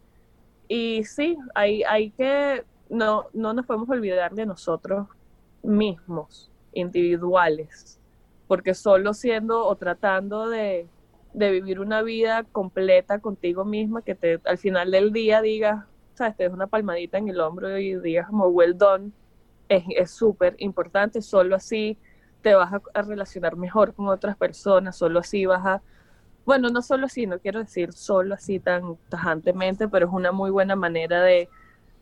Y sí, hay, hay que, no, no nos podemos olvidar de nosotros mismos, individuales, porque solo siendo o tratando de, de vivir una vida completa contigo misma, que te, al final del día digas, sabes, te des una palmadita en el hombro y digas como well done, es súper importante, solo así te vas a, a relacionar mejor con otras personas, solo así vas a, bueno, no solo así, no quiero decir solo así tan tajantemente, pero es una muy buena manera de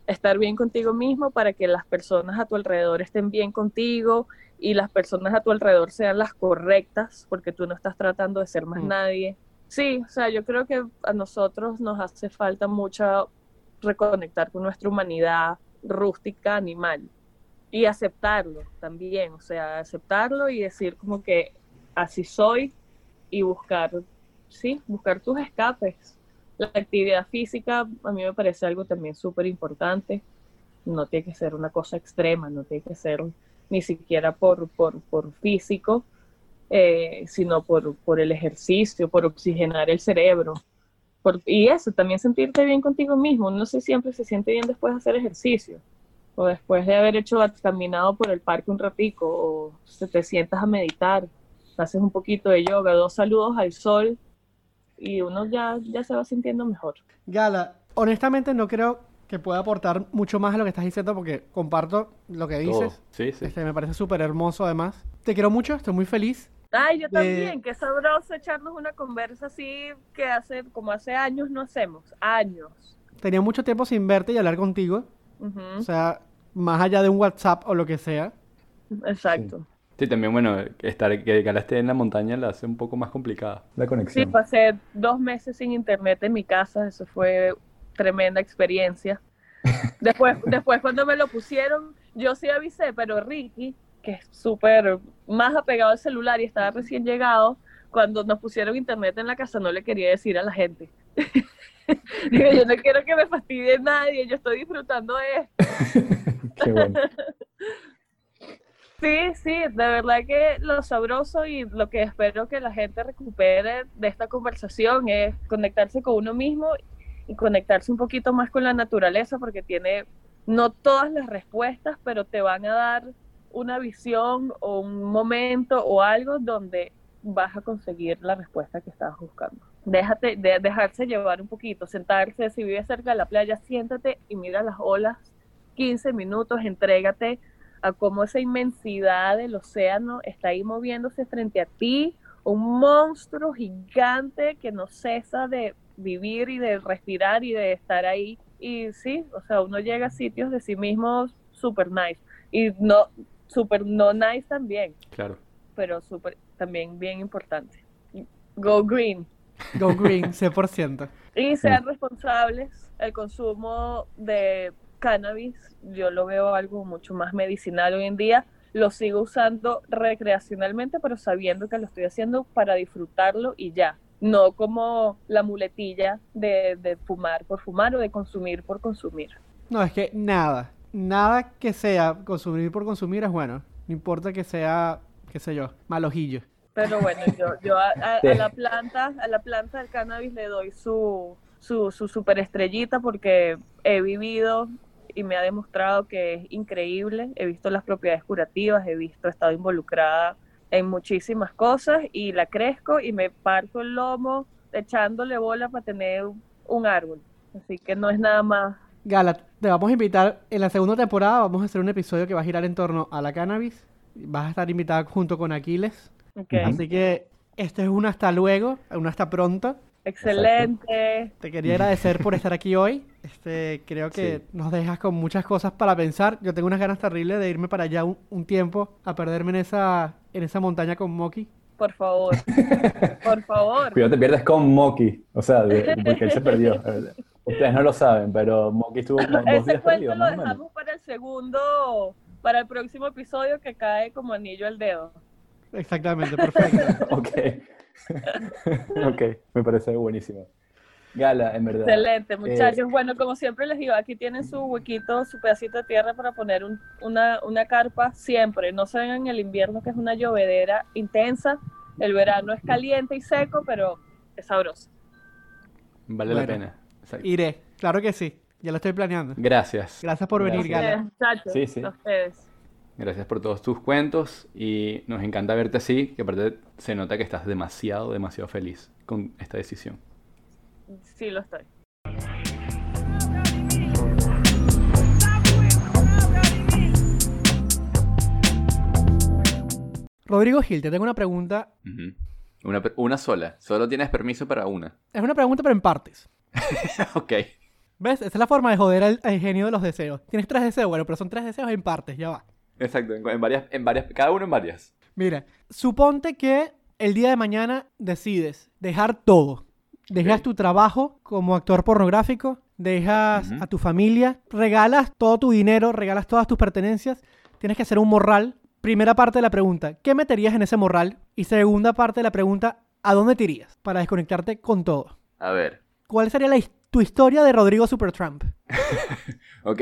estar bien contigo mismo para que las personas a tu alrededor estén bien contigo y las personas a tu alrededor sean las correctas, porque tú no estás tratando de ser más Mm. nadie. Sí, o sea, yo creo que a nosotros nos hace falta mucho reconectar con nuestra humanidad rústica animal y aceptarlo también, o sea, aceptarlo y decir como que así soy y buscar, sí, buscar tus escapes. La actividad física a mí me parece algo también súper importante. No tiene que ser una cosa extrema, no tiene que ser ni siquiera por, por, por físico, eh, sino por, por el ejercicio, por oxigenar el cerebro. Por- y eso, también sentirte bien contigo mismo. No sé, siempre se siente bien después de hacer ejercicio o después de haber hecho caminado por el parque un ratico, o se te sientas a meditar, haces un poquito de yoga, dos saludos al sol, y uno ya, ya se va sintiendo mejor. Gala, honestamente no creo que pueda aportar mucho más a lo que estás diciendo porque comparto lo que Todo. dices. Sí, sí. Este, me parece súper hermoso además. Te quiero mucho, estoy muy feliz. Ay, yo De- también, qué sabroso echarnos una conversa así que hace, como hace años no hacemos, años. Tenía mucho tiempo sin verte y hablar contigo. Ujú, O sea, más allá de un WhatsApp o lo que sea. Exacto. Sí, también, bueno, estar, que Gala esté en la montaña la hace un poco más complicada. La Sí, conexión. pasé dos meses sin internet en mi casa, eso fue tremenda experiencia. Después, después cuando me lo pusieron, yo sí avisé, pero Ricky, que es súper más apegado al celular y estaba recién llegado, cuando nos pusieron internet en la casa no le quería decir a la gente. Digo, yo no quiero que me fastidie nadie, yo estoy disfrutando de esto. Qué bueno. Sí, sí, de verdad que lo sabroso y lo que espero que la gente recupere de esta conversación es conectarse con uno mismo y conectarse un poquito más con la naturaleza porque tiene no todas las respuestas, pero te van a dar una visión o un momento o algo donde vas a conseguir la respuesta que estabas buscando. Déjate, de, dejarse llevar un poquito, sentarse, si vives cerca de la playa, siéntate y mira las olas 15 minutos, entrégate a cómo esa inmensidad del océano está ahí moviéndose frente a ti, un monstruo gigante que no cesa de vivir y de respirar y de estar ahí. Y sí, o sea, uno llega a sitios de sí mismo super nice. Y no, super no nice también, Claro. pero super también bien importante. Go green. Go Green, 100%. Y sean responsables. El consumo de cannabis, yo lo veo algo mucho más medicinal hoy en día. Lo sigo usando recreacionalmente, pero sabiendo que lo estoy haciendo para disfrutarlo y ya. No como la muletilla de, de fumar por fumar o de consumir por consumir. No, es que nada, nada que sea consumir por consumir es bueno. No importa que sea, qué sé yo, malojillo. Pero bueno, yo, yo a, a- a la planta, a la planta del cannabis le doy su, su, su superestrellita porque he vivido y me ha demostrado que es increíble. He visto las propiedades curativas, he visto, he estado involucrada en muchísimas cosas y la crezco y me parto el lomo echándole bola para tener un árbol. Así que no es nada más. Gala, te vamos a invitar en la segunda temporada. Vamos a hacer un episodio que va a girar en torno a la cannabis. Vas a estar invitada junto con Aquiles. Así que Esto es un hasta luego, un hasta pronto. Excelente. Te quería agradecer por estar aquí hoy. Este, creo que Sí. nos dejas con muchas cosas para pensar. Yo tengo unas ganas terribles de irme para allá un, un tiempo a perderme en esa, en esa montaña con Moki. Por favor. Por favor. Cuidado, te pierdes con Moki. O sea, de- porque él se perdió. Ustedes no lo saben, pero Moki estuvo como dos Ese días cuento perdido, lo dejamos para el segundo, para el próximo episodio que cae como anillo al dedo. Exactamente, perfecto. Ok. ok, me parece buenísimo. Gala, en verdad. Excelente, Eh, muchachos. Bueno, como siempre les digo, aquí tienen su huequito, su pedacito de tierra para poner un- una, una carpa siempre. No se vengan en el invierno, que es una llovedera intensa. El verano es caliente y seco, pero es sabroso. Vale la pena. Exacto. Iré, claro que sí. Ya lo estoy planeando. Gracias. Gracias por venir, Gracias. Gala. Ustedes, muchachos, Sí, sí. a ustedes. Gracias por todos tus cuentos y nos encanta verte así, que aparte se nota que estás demasiado, demasiado feliz con esta decisión. Sí, lo estoy. Rodrigo Gil, te tengo una pregunta. Una sola. Solo tienes permiso para una. Es una pregunta, pero en partes. ok. ¿Ves? Esa es la forma de joder al, al genio de los deseos. Tienes tres deseos, bueno, pero son tres deseos en partes, ya va. Exacto. En, en varias, en varias, cada uno en varias. Mira, suponte que el día de mañana decides dejar todo. Dejas tu trabajo como actor pornográfico, dejas a tu familia, regalas todo tu dinero, regalas todas tus pertenencias, tienes que hacer un morral. Primera parte de la pregunta, ¿qué meterías en ese morral? Y segunda parte de la pregunta, ¿a dónde te irías para desconectarte con todo? A ver. ¿Cuál sería la tu historia de Rodrigo Supertramp? Ok.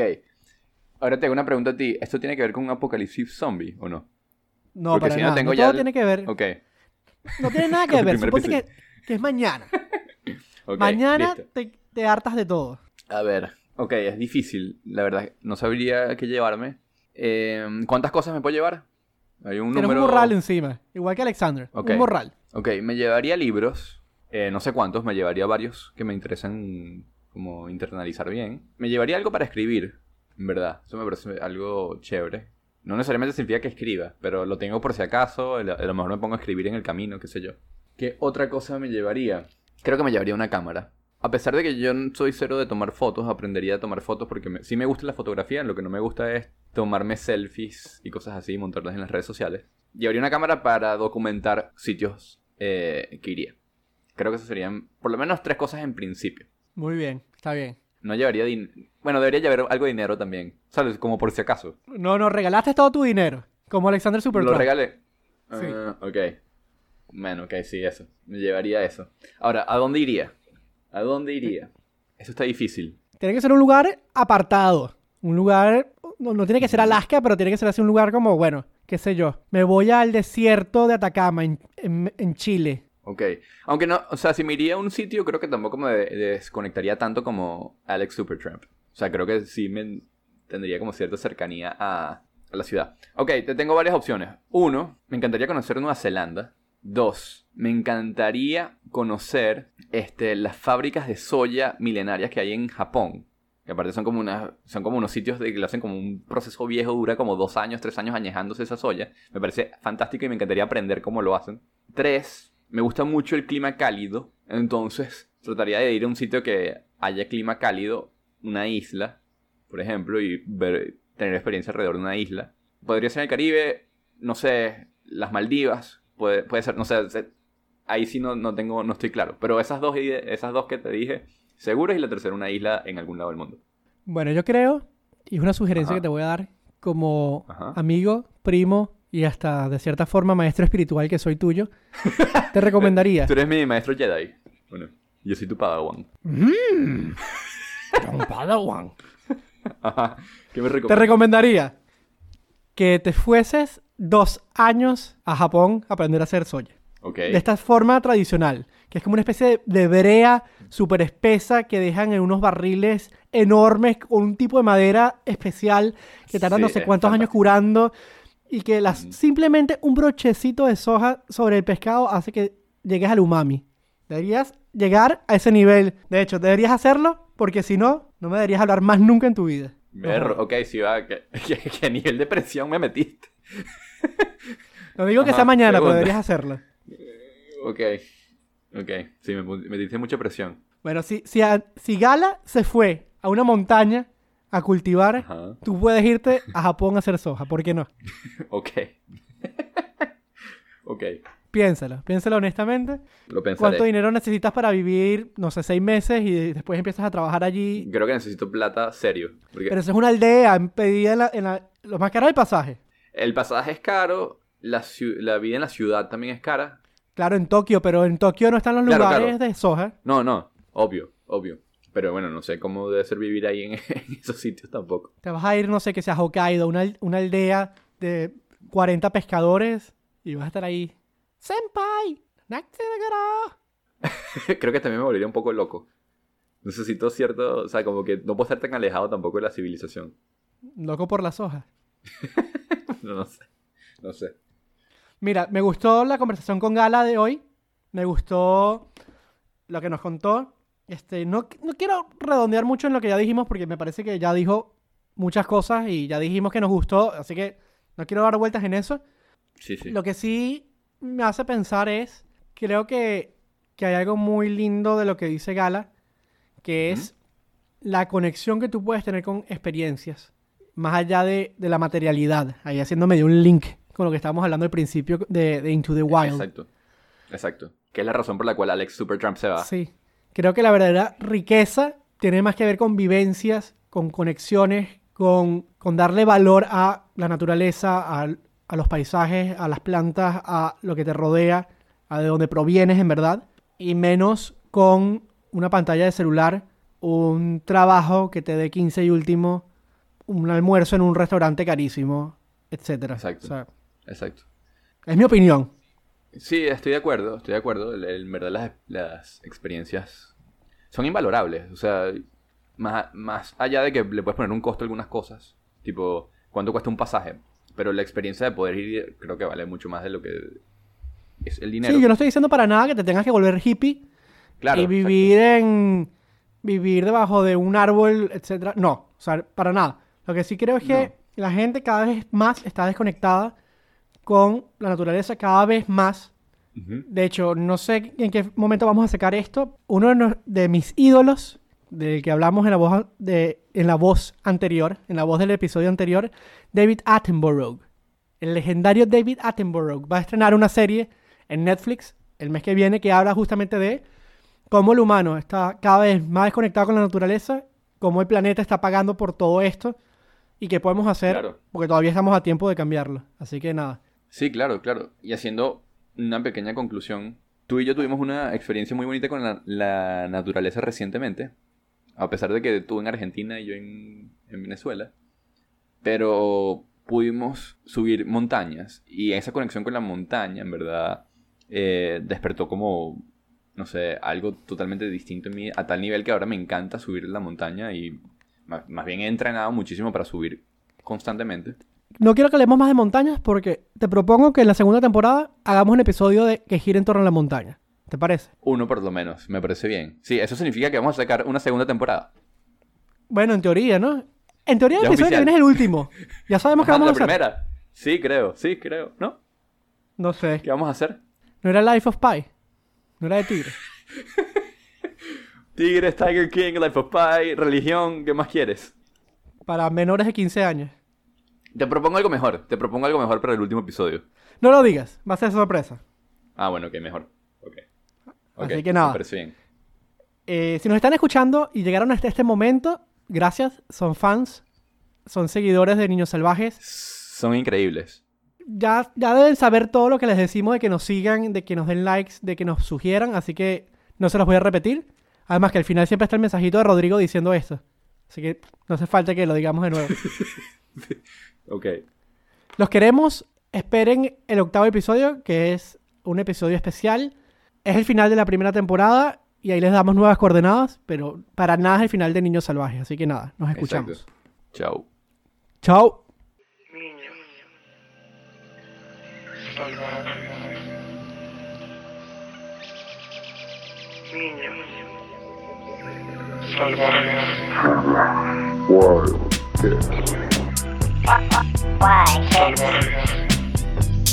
Ahora te hago una pregunta a ti. ¿Esto tiene que ver con un apocalipsis zombie o no? No, Porque para si no nada. tengo no ya todo el- tiene que ver. Ok. No tiene nada que ver. Suponte que, es mañana. ok, mañana te, te hartas de todo. A ver. Ok, es difícil. La verdad, no sabría qué llevarme. Eh, ¿Cuántas cosas me puedo llevar? Hay un Tienes número... un morral encima. Igual que Alexander. Ok. Un morral. Ok, me llevaría libros. eh, no sé cuántos, me llevaría varios que me interesan como internalizar bien. Me llevaría algo para escribir, en verdad. Eso me parece algo chévere. No necesariamente significa que escriba, pero lo tengo por si acaso. A lo mejor me pongo a escribir en el camino, qué sé yo. ¿Qué otra cosa me llevaría? Creo que me llevaría una cámara. A pesar de que yo soy cero de tomar fotos, aprendería a tomar fotos porque me- sí me gusta la fotografía. Lo que no me gusta es tomarme selfies y cosas así montarlas en las redes sociales. Llevaría una cámara para documentar sitios eh, que iría. Creo que eso serían por lo menos tres cosas en principio. Muy bien. Está bien. No llevaría dinero. Bueno, debería llevar algo de dinero también. ¿Sabes? Como por si acaso. No, no, regalaste todo tu dinero. Como Alexander Lo Supertramp. regalé. Sí. Ah, ok. Bueno, ok, sí, eso. Me llevaría eso. Ahora, ¿a dónde iría? ¿A dónde iría? Eso está difícil. Tiene que ser un lugar apartado. Un lugar. No, no tiene que ser Alaska, pero tiene que ser así un lugar como, bueno, qué sé yo. Me voy al desierto de Atacama, en, en- en Chile. Ok. Aunque no, o sea, si me iría a un sitio, creo que tampoco me de- desconectaría tanto como Alex Supertramp. O sea, creo que sí me tendría como cierta cercanía a, a la ciudad. Ok, te tengo varias opciones. Uno, me encantaría conocer Nueva Zelanda. Dos, me encantaría conocer este, las fábricas de soya milenarias que hay en Japón. Que aparte son como, unas, son como unos sitios de que lo hacen como un proceso viejo, dura como dos años, tres años añejándose esa soya. Me parece fantástico y me encantaría aprender cómo lo hacen. Tres, me gusta mucho el clima cálido. Entonces, trataría de ir a un sitio que haya clima cálido, una isla, por ejemplo, y ver, tener experiencia alrededor de una isla. Podría ser el Caribe, no sé, las Maldivas, puede, puede ser, no sé, ahí sí no, no tengo, no estoy claro. Pero esas dos, esas dos que te dije, seguras y la tercera una isla en algún lado del mundo. Bueno, yo creo, y es una sugerencia Ajá. que te voy a dar como Ajá. amigo, primo y hasta de cierta forma maestro espiritual que soy tuyo, te recomendaría. Tú eres mi maestro Jedi. Bueno, yo soy tu padawan. Don Padawan. Ajá. ¿Qué me Te recomiendas? recomendaría que te fueses dos años a Japón a aprender a hacer soya. Ok. De esta forma tradicional, que es como una especie de, brea súper espesa que dejan en unos barriles enormes con un tipo de madera especial que tardan Sí, no sé cuántos años curando y que las, simplemente un brochecito de soja sobre el pescado hace que llegues al umami. Deberías llegar a ese nivel. De hecho, deberías hacerlo porque si no, no me deberías hablar más nunca en tu vida. Berro, ok, sí va. ¿Qué, qué, qué nivel de presión me metiste? No digo que sea mañana, pero segunda. deberías hacerlo. Ok. Ok. Sí, me, pu- me diste mucha presión. Bueno, si, si, a- si Gala se fue a una montaña a cultivar, Ajá. tú puedes irte a Japón a hacer soja. ¿Por qué no? Ok. ok. Piénsalo, piénsalo honestamente. Lo pensaré. ¿Cuánto dinero necesitas para vivir, no sé, seis meses y después empiezas a trabajar allí? Creo que necesito plata serio. Porque Pero eso es una aldea, pedida en la, en la- Lo más caro es el pasaje. el pasaje es caro, la, vida en la ciudad también es cara. Claro, en Tokio, pero en Tokio no están los Claro, lugares claro. de soja. No, no, obvio, obvio. Pero bueno, no sé cómo debe ser vivir ahí en, en esos sitios tampoco. Te vas a ir, no sé, que sea Hokkaido, una, una aldea de 40 pescadores y vas a estar ahí. ¡Senpai! Creo que también me volvería un poco loco. Necesito cierto, o sea, como que no puedo estar tan alejado tampoco de la civilización. Loco por la soja. No, no sé, no sé. Mira, me gustó la conversación con Gala de hoy. Me gustó lo que nos contó. Este, no, no quiero redondear mucho en lo que ya dijimos porque me parece que ya dijo muchas cosas y ya dijimos que nos gustó, así que no quiero dar vueltas en eso. Sí, sí. Lo que sí me hace pensar es, creo que, que hay algo muy lindo de lo que dice Gala, que es la conexión que tú puedes tener con experiencias, más allá de, de la materialidad, ahí haciéndome de un link con lo que estábamos hablando al principio de, de Into the Wild. Exacto, exacto. Que es la razón por la cual Alex Supertramp se va. Sí. Creo que la verdadera riqueza tiene más que ver con vivencias, con conexiones, con, con darle valor a la naturaleza, a, a los paisajes, a las plantas, a lo que te rodea, a de dónde provienes en verdad, y menos con una pantalla de celular, un trabajo que te dé 15 y último, un almuerzo en un restaurante carísimo, etcétera. Exacto. O sea, Exacto. es mi opinión. Sí, estoy de acuerdo, estoy de acuerdo. En verdad las, las experiencias son invalorables. O sea, más, más allá de que le puedes poner un costo a algunas cosas, tipo, ¿cuánto cuesta un pasaje? Pero la experiencia de poder ir creo que vale mucho más de lo que es el dinero. Sí, yo no estoy diciendo para nada que te tengas que volver hippie Claro, y exacto. vivir en vivir debajo de un árbol, etcétera. No, o sea, para nada. Lo que sí creo es que la gente cada vez más está desconectada con la naturaleza, cada vez más. De hecho, no sé en qué momento vamos a sacar esto. Uno de, nos- de mis ídolos, del que hablamos en la voz de en la voz anterior, en la voz del episodio anterior, David Attenborough. El legendario David Attenborough va a estrenar una serie en Netflix el mes que viene que habla justamente de cómo el humano está cada vez más desconectado con la naturaleza, cómo el planeta está pagando por todo esto y qué podemos hacer, Claro. porque todavía estamos a tiempo de cambiarlo. Así que nada. Sí, claro, claro. Y haciendo una pequeña conclusión, tú y yo tuvimos una experiencia muy bonita con la, naturaleza recientemente, a pesar de que tú en Argentina y yo en, en Venezuela, pero pudimos subir montañas y esa conexión con la montaña, en verdad, eh, despertó como, no sé, algo totalmente distinto en mí, a tal nivel que ahora me encanta subir la montaña y más, más bien he entrenado muchísimo para subir constantemente. No quiero que hablemos más de montañas porque te propongo que en la segunda temporada hagamos un episodio de que gire en torno a la montaña. ¿Te parece? Uno por lo menos, me parece bien. Sí, eso significa que vamos a sacar una segunda temporada. Bueno, en teoría, ¿no? En teoría el Ya episodio que viene es el último. Ya sabemos Ajá, vamos a la hacer. primera. Sí, creo, sí, creo. ¿No? No sé. ¿Qué vamos a hacer? ¿No era Life of Pi? ¿No era de tigre? Tigres, Tiger King, Life of Pi, religión, ¿qué más quieres? Para menores de 15 años. Te propongo algo mejor, te propongo algo mejor para el último episodio. No lo digas, va a ser sorpresa. Ah, bueno, ok, mejor. Ok. Ok, Así que nada. Me bien. Eh, si nos están escuchando y llegaron hasta este momento, gracias, son fans, son seguidores de Niños Salvajes. Son increíbles. Ya, ya deben saber todo lo que les decimos de que nos sigan, de que nos den likes, de que nos sugieran, así que no se los voy a repetir. Además que al final siempre está el mensajito de Rodrigo diciendo esto. Así que no hace falta que lo digamos de nuevo. Ok. Los queremos. Esperen el octavo episodio, que es un episodio especial. Es el final de la primera temporada y ahí les damos nuevas coordenadas, pero para nada es el final de Niños Salvajes. Así que nada, nos escuchamos. Exacto. Chao. Chao. Niños. Salvajes. Niños. Salvajes. Wild Kids. Why, kids? Salvajes.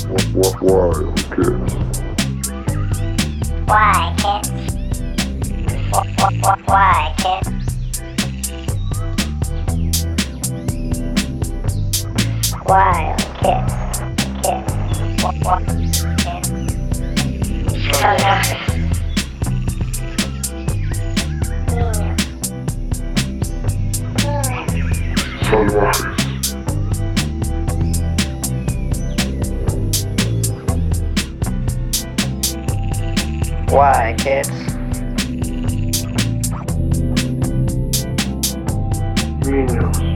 Wild Kids. Why, kids? Wh- wh- wh- Why, kids? Wild kids. Kids. Wh- wh- kids. Why, kids? Niños.